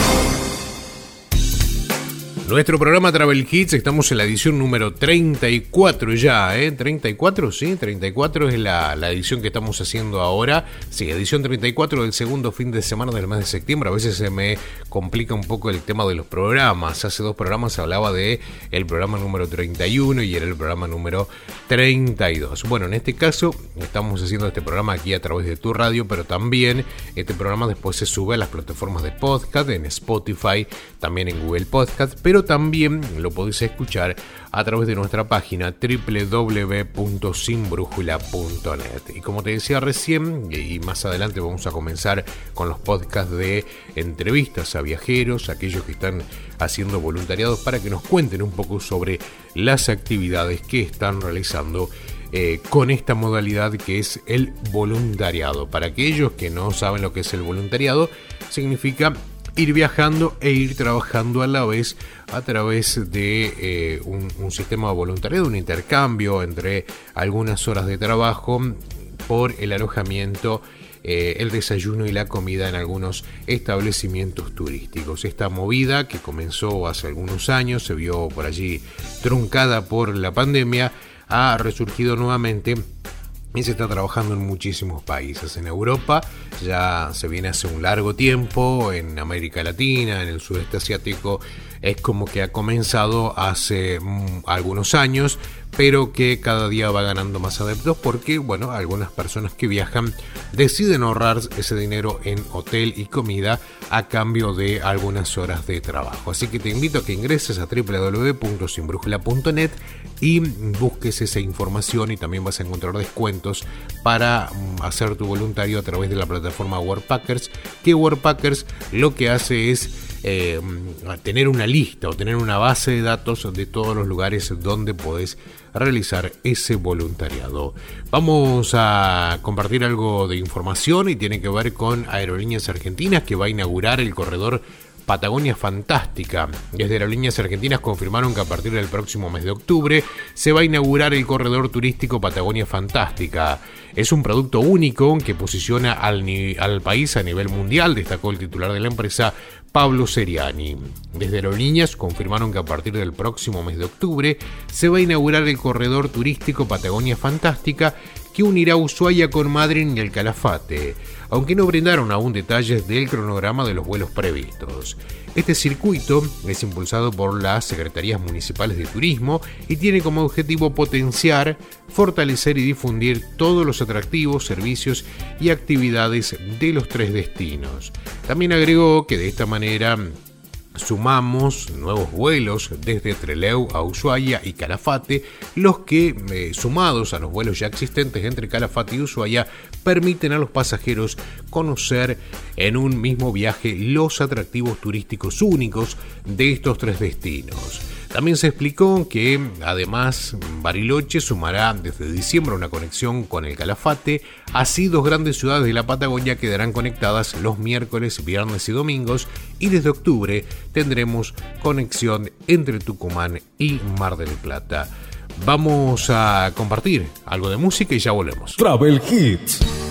Nuestro programa Travel Hits, estamos en la edición número 34 ya, ¿eh? 34, sí, 34 es la, la edición que estamos haciendo ahora. Sí, edición 34 del segundo fin de semana del mes de septiembre. A veces se me complica un poco el tema de los programas. Hace dos programas hablaba de el programa número 31 y era el programa número 32. Bueno, en este caso estamos haciendo este programa aquí a través de tu radio, pero también este programa después se sube a las plataformas de podcast, en Spotify, también en Google Podcast, pero también lo podéis escuchar a través de nuestra página www.sinbrújula.net. Y como te decía recién, y más adelante vamos a comenzar con los podcasts de entrevistas a viajeros, aquellos que están haciendo voluntariados, para que nos cuenten un poco sobre las actividades que están realizando eh, con esta modalidad que es el voluntariado. Para aquellos que no saben lo que es el voluntariado, significa ir viajando e ir trabajando a la vez a través de eh, un, un, sistema de un intercambio entre algunas horas de trabajo por el alojamiento, eh, el desayuno y la comida en algunos establecimientos turísticos. Esta movida que comenzó hace algunos años, se vio por allí truncada por la pandemia, ha resurgido nuevamente y se está trabajando en muchísimos países. En Europa ya se viene hace un largo tiempo, en América Latina, en el sudeste asiático, es como que ha comenzado hace mm, algunos años, pero que cada día va ganando más adeptos porque, bueno, algunas personas que viajan deciden ahorrar ese dinero en hotel y comida a cambio de algunas horas de trabajo. Así que te invito a que ingreses a www.sinbrújula.net y busques esa información y también vas a encontrar descuentos para mm, hacer tu voluntario a través de la plataforma Worldpackers, que Worldpackers lo que hace es eh, tener una lista o tener una base de datos de todos los lugares donde podés realizar ese voluntariado. Vamos a compartir algo de información y tiene que ver con Aerolíneas Argentinas que va a inaugurar el corredor Patagonia Fantástica. Desde Aerolíneas Argentinas confirmaron que a partir del próximo mes de octubre se va a inaugurar el corredor turístico Patagonia Fantástica. Es un producto único que posiciona al, país a nivel mundial, destacó el titular de la empresa, Pablo Seriani. Desde Aerolíneas confirmaron que a partir del próximo mes de octubre se va a inaugurar el corredor turístico Patagonia Fantástica que unirá Ushuaia con Madrid y el Calafate, aunque no brindaron aún detalles del cronograma de los vuelos previstos. Este circuito es impulsado por las Secretarías Municipales de Turismo y tiene como objetivo potenciar, fortalecer y difundir todos los atractivos, servicios y actividades de los tres destinos. También agregó que de esta manera sumamos nuevos vuelos desde Trelew a Ushuaia y Calafate, los que, eh, sumados a los vuelos ya existentes entre Calafate y Ushuaia, permiten a los pasajeros conocer en un mismo viaje los atractivos turísticos únicos de estos tres destinos. También se explicó que además Bariloche sumará desde diciembre una conexión con el Calafate, así dos grandes ciudades de la Patagonia quedarán conectadas los miércoles, viernes y domingos y desde octubre tendremos conexión entre Tucumán y Mar del Plata. Vamos a compartir algo de música y ya volvemos. Travel Hits.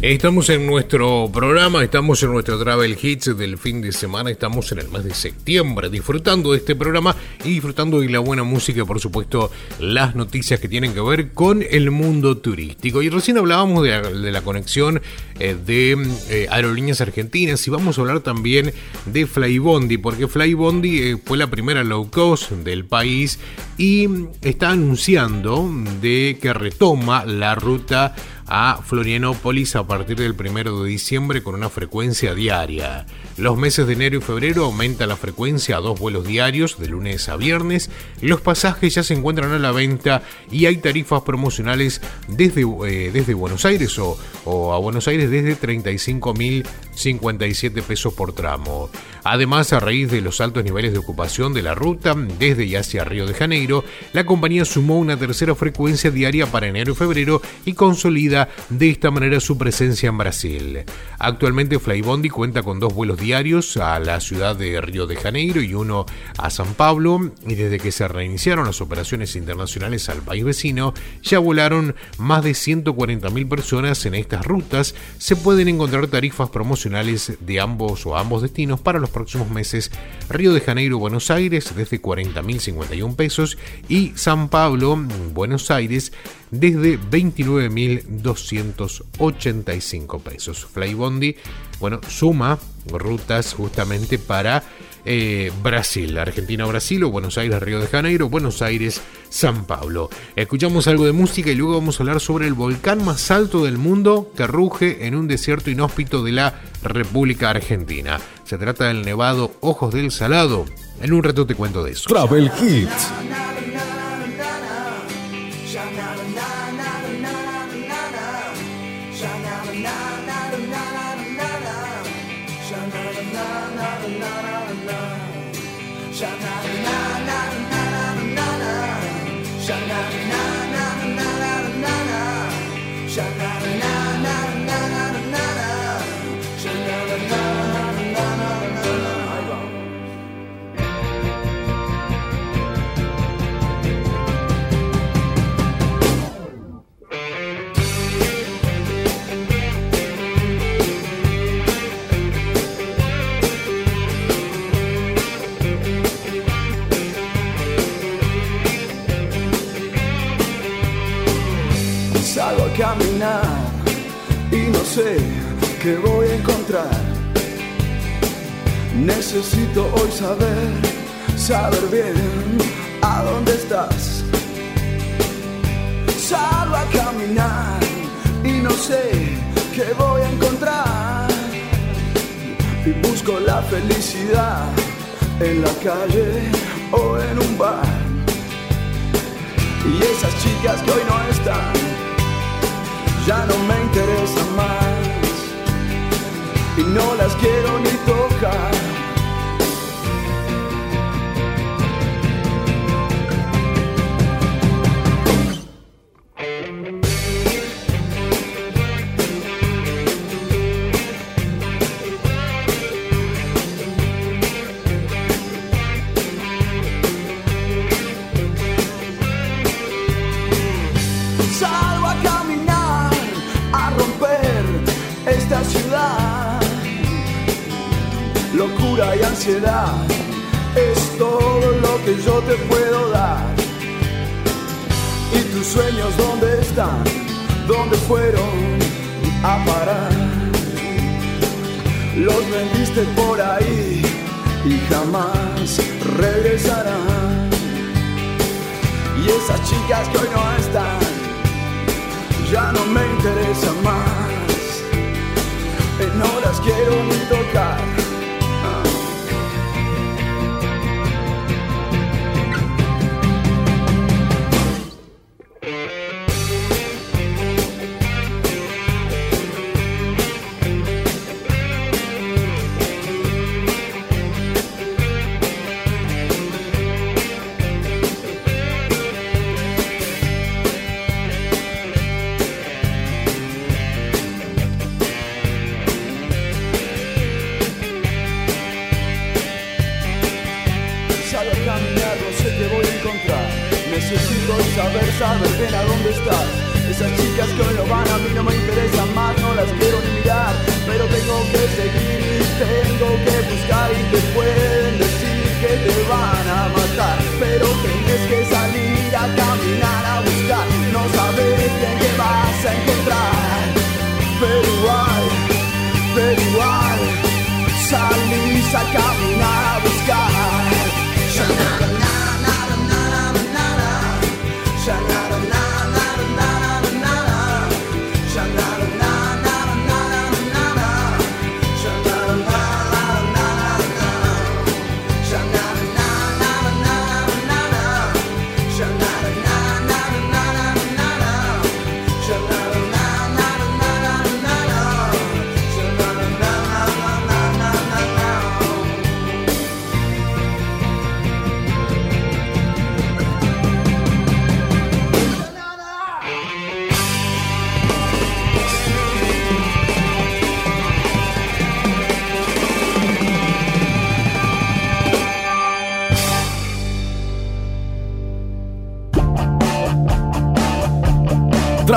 Estamos en nuestro programa, estamos en nuestro Travel Hits del fin de semana, estamos en el mes de septiembre disfrutando de este programa y disfrutando de la buena música, por supuesto, las noticias que tienen que ver con el mundo turístico. Y recién hablábamos de, la- conexión eh, de eh, aerolíneas argentinas y vamos a hablar también de Flybondi, porque Flybondi eh, fue la primera low cost del país y está anunciando de que retoma la ruta a Florianópolis a partir del 1 de diciembre con una frecuencia diaria. Los meses de enero y febrero aumenta la frecuencia a dos vuelos diarios de lunes a viernes. Los pasajes ya se encuentran a la venta y hay tarifas promocionales desde, eh, desde Buenos Aires o, o a Buenos Aires desde 35 mil 57 pesos por tramo. Además, a raíz de los altos niveles de ocupación de la ruta desde y hacia Río de Janeiro, la compañía sumó una tercera frecuencia diaria para enero y febrero y consolida de esta manera su presencia en Brasil. Actualmente Flybondi cuenta con dos vuelos diarios a la ciudad de Río de Janeiro y uno a San Pablo y desde que se reiniciaron las operaciones internacionales al país vecino ya volaron más de 140.000 personas en estas rutas. Se pueden encontrar tarifas promocionales de ambos o ambos destinos para los próximos meses. Río de Janeiro, Buenos Aires desde 40.051 pesos y San Pablo, Buenos Aires desde 29.285 pesos. Flybondi, bueno, suma rutas justamente para eh, Brasil, Argentina-Brasil o Buenos Aires-Río de Janeiro, Buenos Aires-San Pablo. Escuchamos algo de música y luego vamos a hablar sobre el volcán más alto del mundo que ruge en un desierto inhóspito de la República Argentina. Se trata del nevado Ojos del Salado. En un rato te cuento de eso. Travel Hits. Caminar y no sé qué voy a encontrar. Necesito hoy saber, saber bien a dónde estás. Salgo a caminar y no sé qué voy a encontrar. Y busco la felicidad en la calle o en un bar. Y esas chicas que hoy no están, ya no me interesan más. Y no las quiero ni tocar.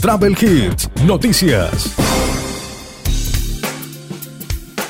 Travel Hits, noticias.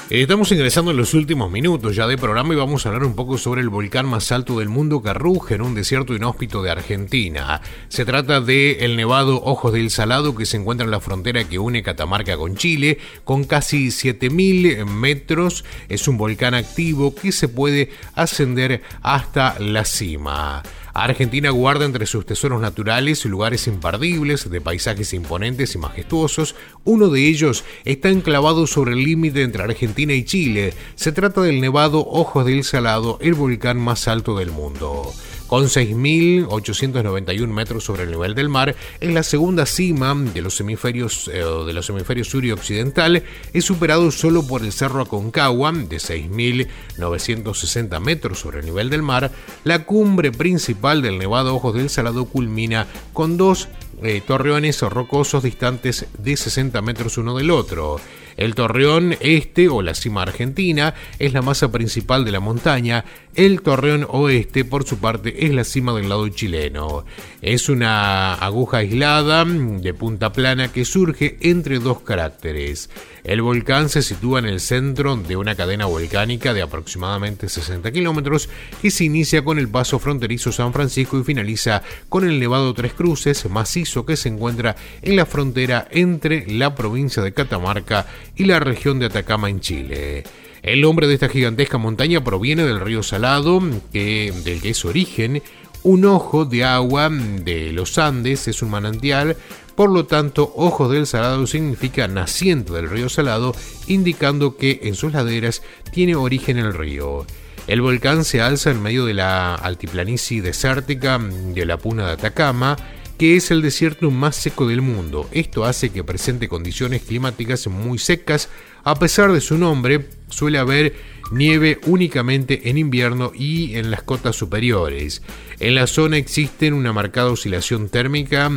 Estamos ingresando en los últimos minutos ya de programa y vamos a hablar un poco sobre el volcán más alto del mundo que ruge en un desierto inhóspito de Argentina. Se trata de el nevado Ojos del Salado que se encuentra en la frontera que une Catamarca con Chile, con casi 7000 metros. Es un volcán activo que se puede ascender hasta la cima. Argentina guarda entre sus tesoros naturales lugares imperdibles de paisajes imponentes y majestuosos. Uno de ellos está enclavado sobre el límite entre Argentina y Chile. Se trata del nevado Ojos del Salado, el volcán más alto del mundo con 6.891 metros sobre el nivel del mar, en la segunda cima de los hemisferios, eh, de los hemisferios sur y occidental, es superado solo por el Cerro Aconcagua, de 6.960 metros sobre el nivel del mar. La cumbre principal del Nevado Ojos del Salado culmina con dos eh, torreones rocosos distantes de 60 metros uno del otro. El torreón este o la cima argentina es la masa principal de la montaña. El torreón oeste, por su parte, es la cima del lado chileno. Es una aguja aislada de punta plana que surge entre dos caracteres. El volcán se sitúa en el centro de una cadena volcánica de aproximadamente 60 kilómetros que se inicia con el paso fronterizo San Francisco y finaliza con el Nevado Tres Cruces, macizo que se encuentra en la frontera entre la provincia de Catamarca y la región de Atacama en Chile. El nombre de esta gigantesca montaña proviene del río Salado, que, del que es origen. Un ojo de agua de los Andes es un manantial por lo tanto, Ojos del Salado significa naciente del río Salado, indicando que en sus laderas tiene origen el río. El volcán se alza en medio de la altiplanicie desértica de la Puna de Atacama, que es el desierto más seco del mundo. Esto hace que presente condiciones climáticas muy secas. A pesar de su nombre, suele haber nieve únicamente en invierno y en las cotas superiores. En la zona existe una marcada oscilación térmica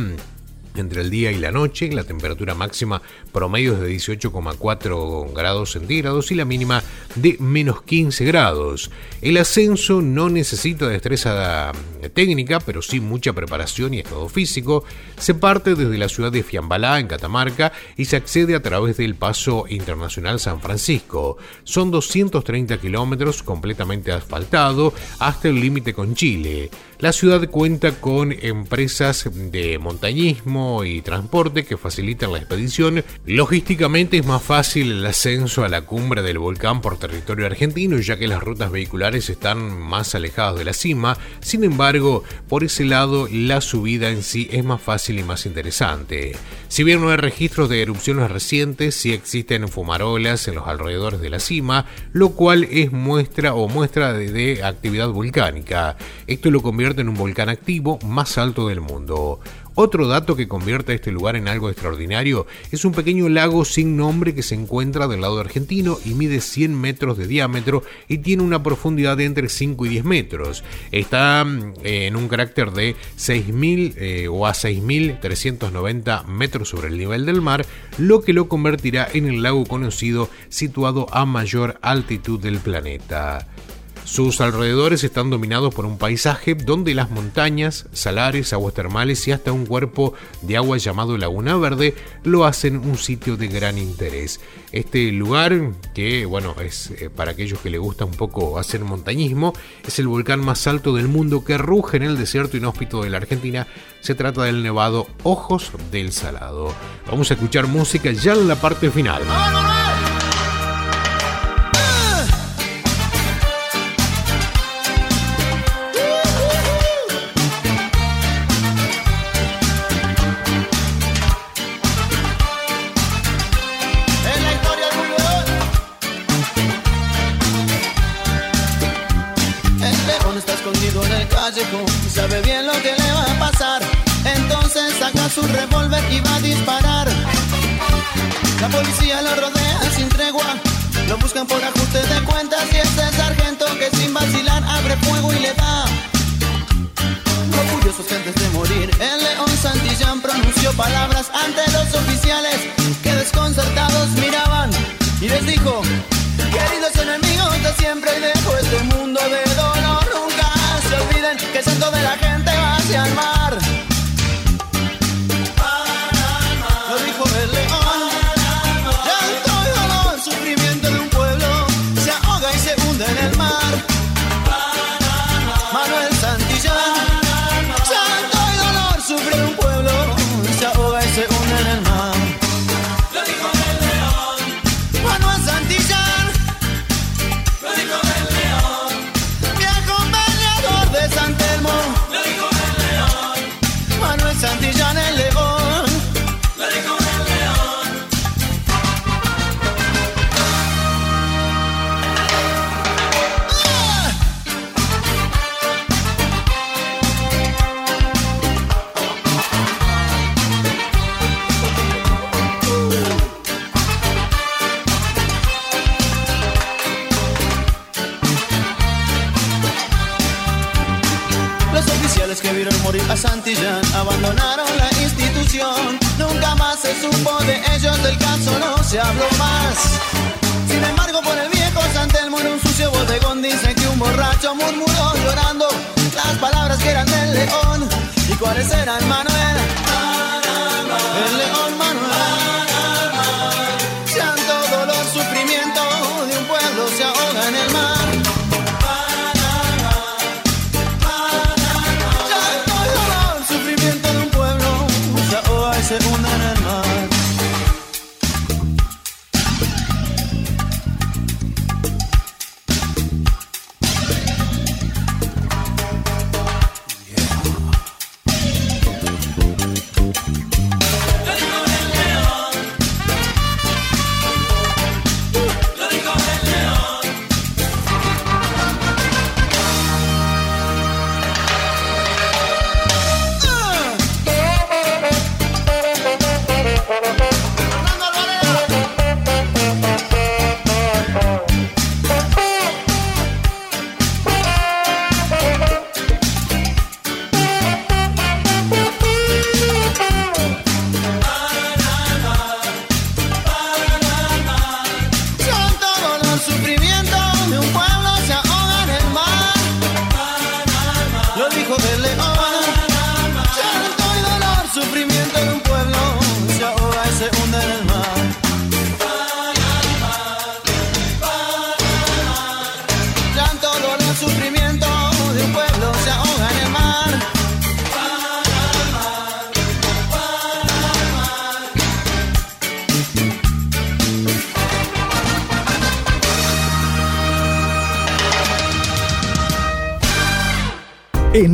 entre el día y la noche, la temperatura máxima promedio es de 18,4 grados centígrados y la mínima de menos 15 grados. El ascenso no necesita destreza técnica, pero sí mucha preparación y estado físico. Se parte desde la ciudad de Fiambalá, en Catamarca, y se accede a través del Paso Internacional San Francisco. Son 230 kilómetros completamente asfaltado hasta el límite con Chile. La ciudad cuenta con empresas de montañismo y transporte que facilitan la expedición. Logísticamente es más fácil el ascenso a la cumbre del volcán por territorio argentino, ya que las rutas vehiculares están más alejadas de la cima. Sin embargo, por ese lado, la subida en sí es más fácil y más interesante. Si bien no hay registros de erupciones recientes, sí existen fumarolas en los alrededores de la cima, lo cual es muestra o muestra de, de actividad volcánica. Esto lo convierte en un volcán activo más alto del mundo. Otro dato que convierte a este lugar en algo extraordinario es un pequeño lago sin nombre que se encuentra del lado argentino y mide 100 metros de diámetro y tiene una profundidad de entre 5 y 10 metros. Está eh, en un carácter de 6.000 eh, o a 6.390 metros sobre el nivel del mar, lo que lo convertirá en el lago conocido situado a mayor altitud del planeta. Sus alrededores están dominados por un paisaje donde las montañas, salares, aguas termales y hasta un cuerpo de agua llamado Laguna Verde lo hacen un sitio de gran interés. Este lugar, que bueno, es eh, para aquellos que les gusta un poco hacer montañismo, es el volcán más alto del mundo que ruge en el desierto inhóspito de la Argentina. Se trata del nevado Ojos del Salado. Vamos a escuchar música ya en la parte final. Su revólver y va a disparar. La policía lo rodea sin tregua. Lo buscan por ajuste de cuentas y es el sargento que sin vacilar abre fuego y le da. Orgullosos antes de morir, el león Santillán pronunció palabras ante los oficiales que desconcertados miraban y les dijo, queridos enemigos de siempre y dejo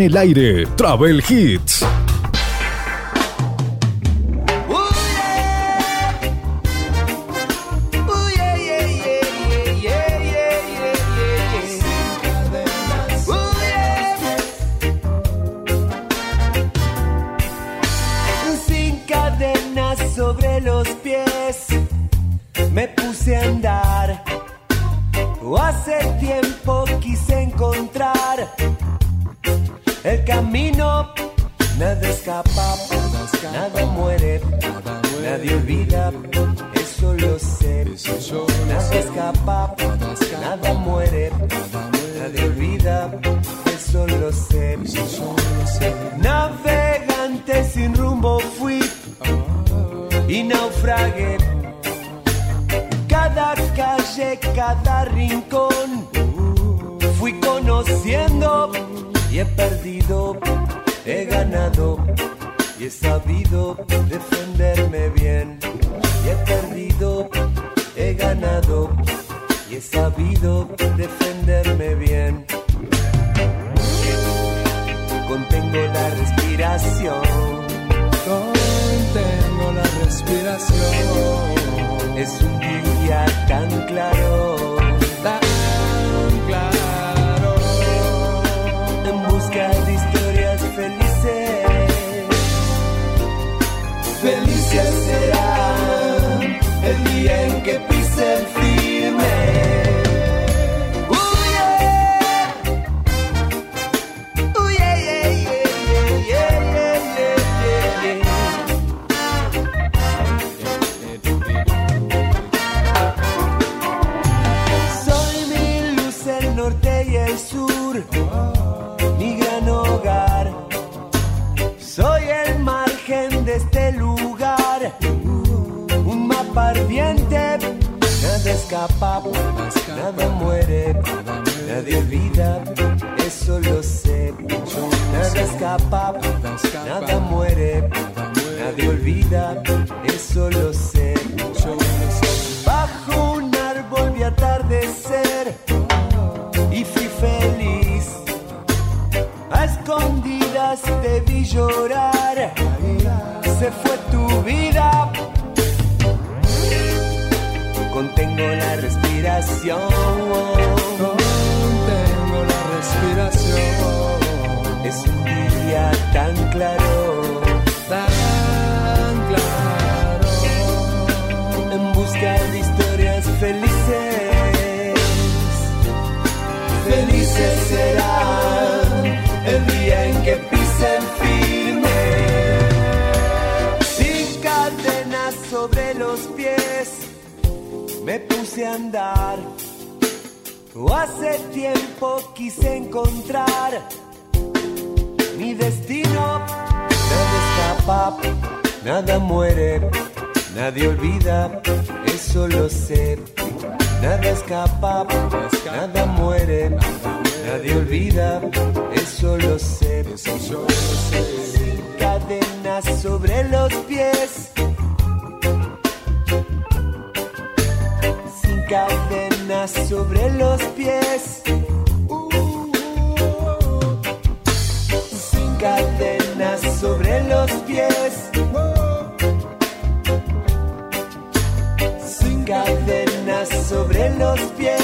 el aire, Travel Hits. Navegante sin rumbo fui y naufragué. Cada calle, cada rincón fui conociendo y he perdido, he ganado y he sabido defenderme bien. Y he perdido, he ganado y he sabido defenderme bien. Contengo la respiración. Contengo la respiración. Es un día tan claro. Tan claro. En busca de historias felices. Felices será el día en que escapa, nada muere, nadie olvida, eso lo sé. Nada escapa, nada muere, nadie olvida, eso lo sé. Bajo un árbol vi atardecer y fui feliz. A escondidas te vi llorar, se fue tu vida. Contengo la respiración. Contengo la respiración. Es un día tan claro. Tan claro. En busca de historias felices. Felices serán me puse a andar. Hace tiempo quise encontrar mi destino. Nada escapa, nada muere, nadie olvida, eso lo sé. Nada escapa, nada muere, nadie olvida, eso lo sé. Sin cadenas sobre los pies. Cadenas sobre los pies. Sin cadenas sobre los pies. Sin cadenas sobre los pies.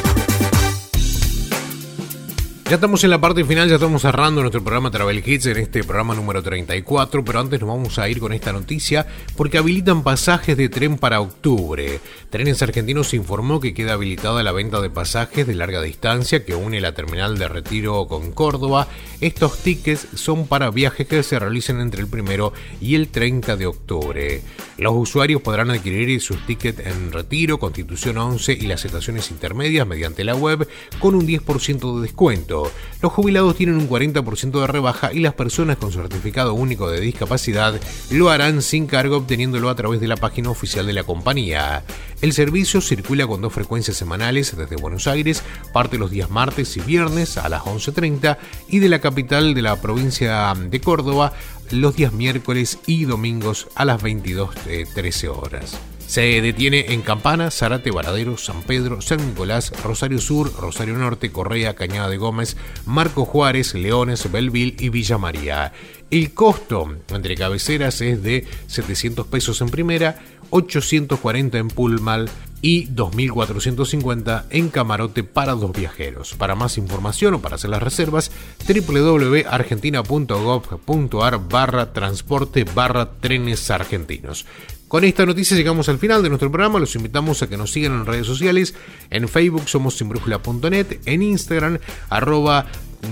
Ya estamos en la parte final, ya estamos cerrando nuestro programa Travel Hits en este programa número 34, pero antes nos vamos a ir con esta noticia porque habilitan pasajes de tren para octubre. Trenes Argentinos informó que queda habilitada la venta de pasajes de larga distancia que une la terminal de Retiro con Córdoba. Estos tickets son para viajes que se realicen entre el primero y el 30 de octubre. Los usuarios podrán adquirir sus tickets en Retiro, Constitución 11 y las estaciones intermedias mediante la web con un 10% de descuento. Los jubilados tienen un 40% de rebaja y las personas con certificado único de discapacidad lo harán sin cargo obteniéndolo a través de la página oficial de la compañía. El servicio circula con dos frecuencias semanales desde Buenos Aires, parte los días martes y viernes a las 11.30 y de la capital de la provincia de Córdoba los días miércoles y domingos a las 22.13 horas. Se detiene en Campana, Zarate, Varadero, San Pedro, San Nicolás, Rosario Sur, Rosario Norte, Correa, Cañada de Gómez, Marco Juárez, Leones, Belville y Villa María. El costo entre cabeceras es de 700 pesos en primera, 840 en Pullmal y 2.450 en camarote para dos viajeros. Para más información o para hacer las reservas, www.argentina.gov.ar barra transporte barra trenes argentinos. Con esta noticia llegamos al final de nuestro programa. Los invitamos a que nos sigan en redes sociales. En Facebook somos sinbrújula.net, en Instagram arroba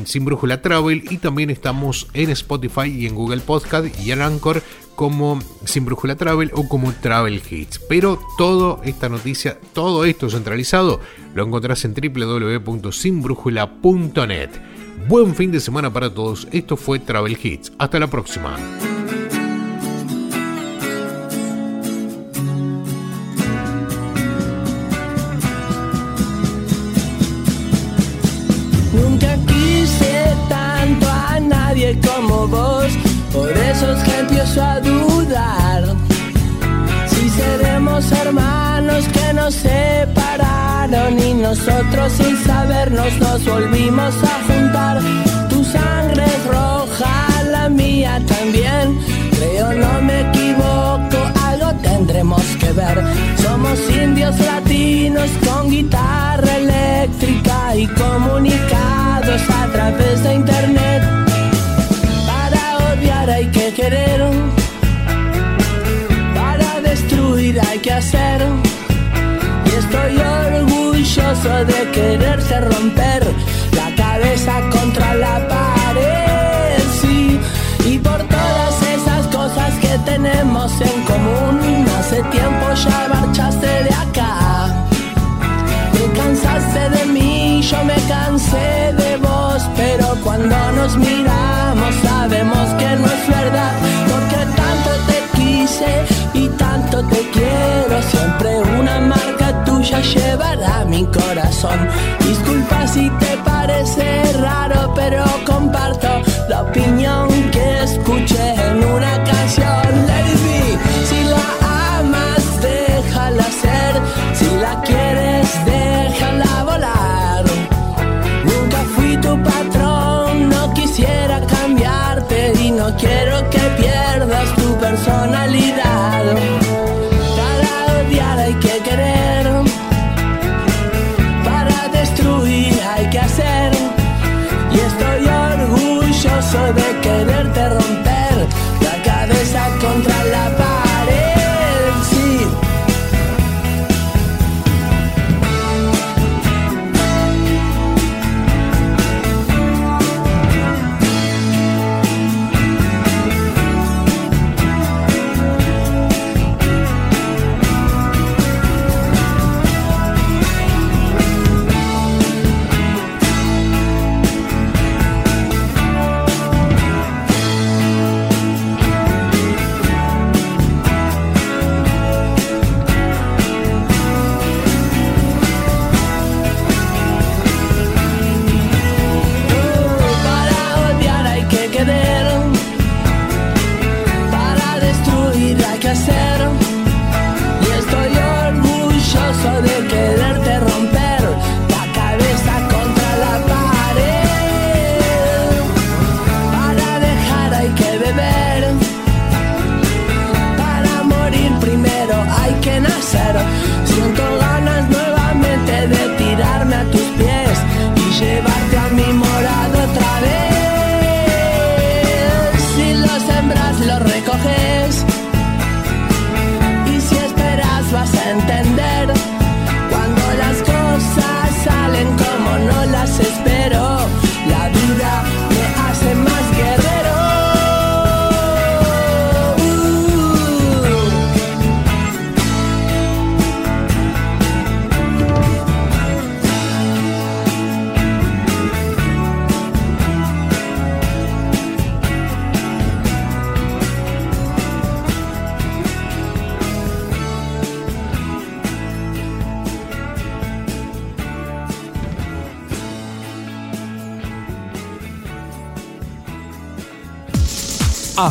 sin brújula travel y también estamos en Spotify y en Google Podcast y en Anchor como sin brújula travel o como travel hits. Pero toda esta noticia, todo esto centralizado lo encontrás en www.sinbrújula.net. Buen fin de semana para todos. Esto fue Travel Hits. Hasta la próxima. Por eso es que empiezo a dudar. Si seremos hermanos que nos separaron y nosotros sin sabernos nos volvimos a juntar. Tu sangre es roja, la mía también. Creo no me equivoco, algo tendremos que ver. Somos indios latinos con guitarra eléctrica y comunicados hacer. Y estoy orgulloso de quererse romper llevará mi corazón. Disculpa si te parece raro, pero